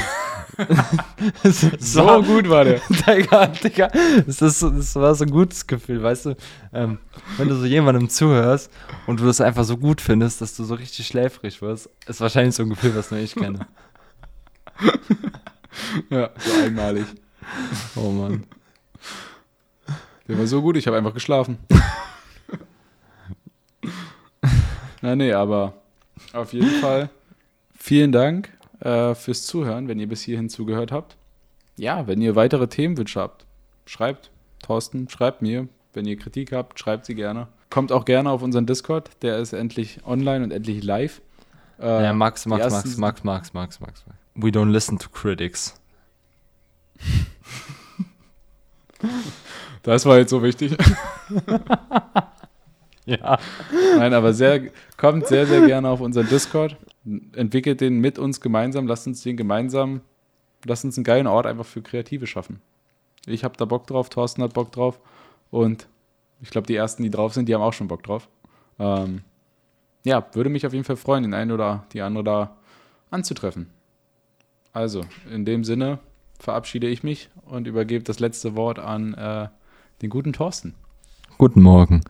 das, So war, gut war der. Digga, Digga. Das, ist, das war so ein gutes Gefühl, weißt du? Ähm, wenn du so jemandem zuhörst und du das einfach so gut findest, dass du so richtig schläfrig wirst, ist wahrscheinlich so ein Gefühl, was nur ich kenne. Ja, so einmalig. Oh Mann. Der war so gut, ich habe einfach geschlafen. Na nee, aber auf jeden Fall vielen Dank äh, fürs Zuhören, wenn ihr bis hierhin zugehört habt. Ja, wenn ihr weitere Themenwünsche habt, schreibt Thorsten, schreibt mir. Wenn ihr Kritik habt, schreibt sie gerne. Kommt auch gerne auf unseren Discord, der ist endlich online und endlich live. Äh, Ja, Max, Max, Max, Max, Max, Max, Max, Max. We don't listen to critics. Das war jetzt so wichtig. Ja. Nein, aber sehr, kommt sehr, sehr gerne auf unseren Discord. Entwickelt den mit uns gemeinsam. Lasst uns den gemeinsam, lasst uns einen geilen Ort einfach für Kreative schaffen. Ich habe da Bock drauf, Thorsten hat Bock drauf. Und ich glaube, die ersten, die drauf sind, die haben auch schon Bock drauf. Ähm, ja, würde mich auf jeden Fall freuen, den einen oder die andere da anzutreffen. Also, in dem Sinne verabschiede ich mich und übergebe das letzte Wort an äh, den guten Thorsten. Guten Morgen.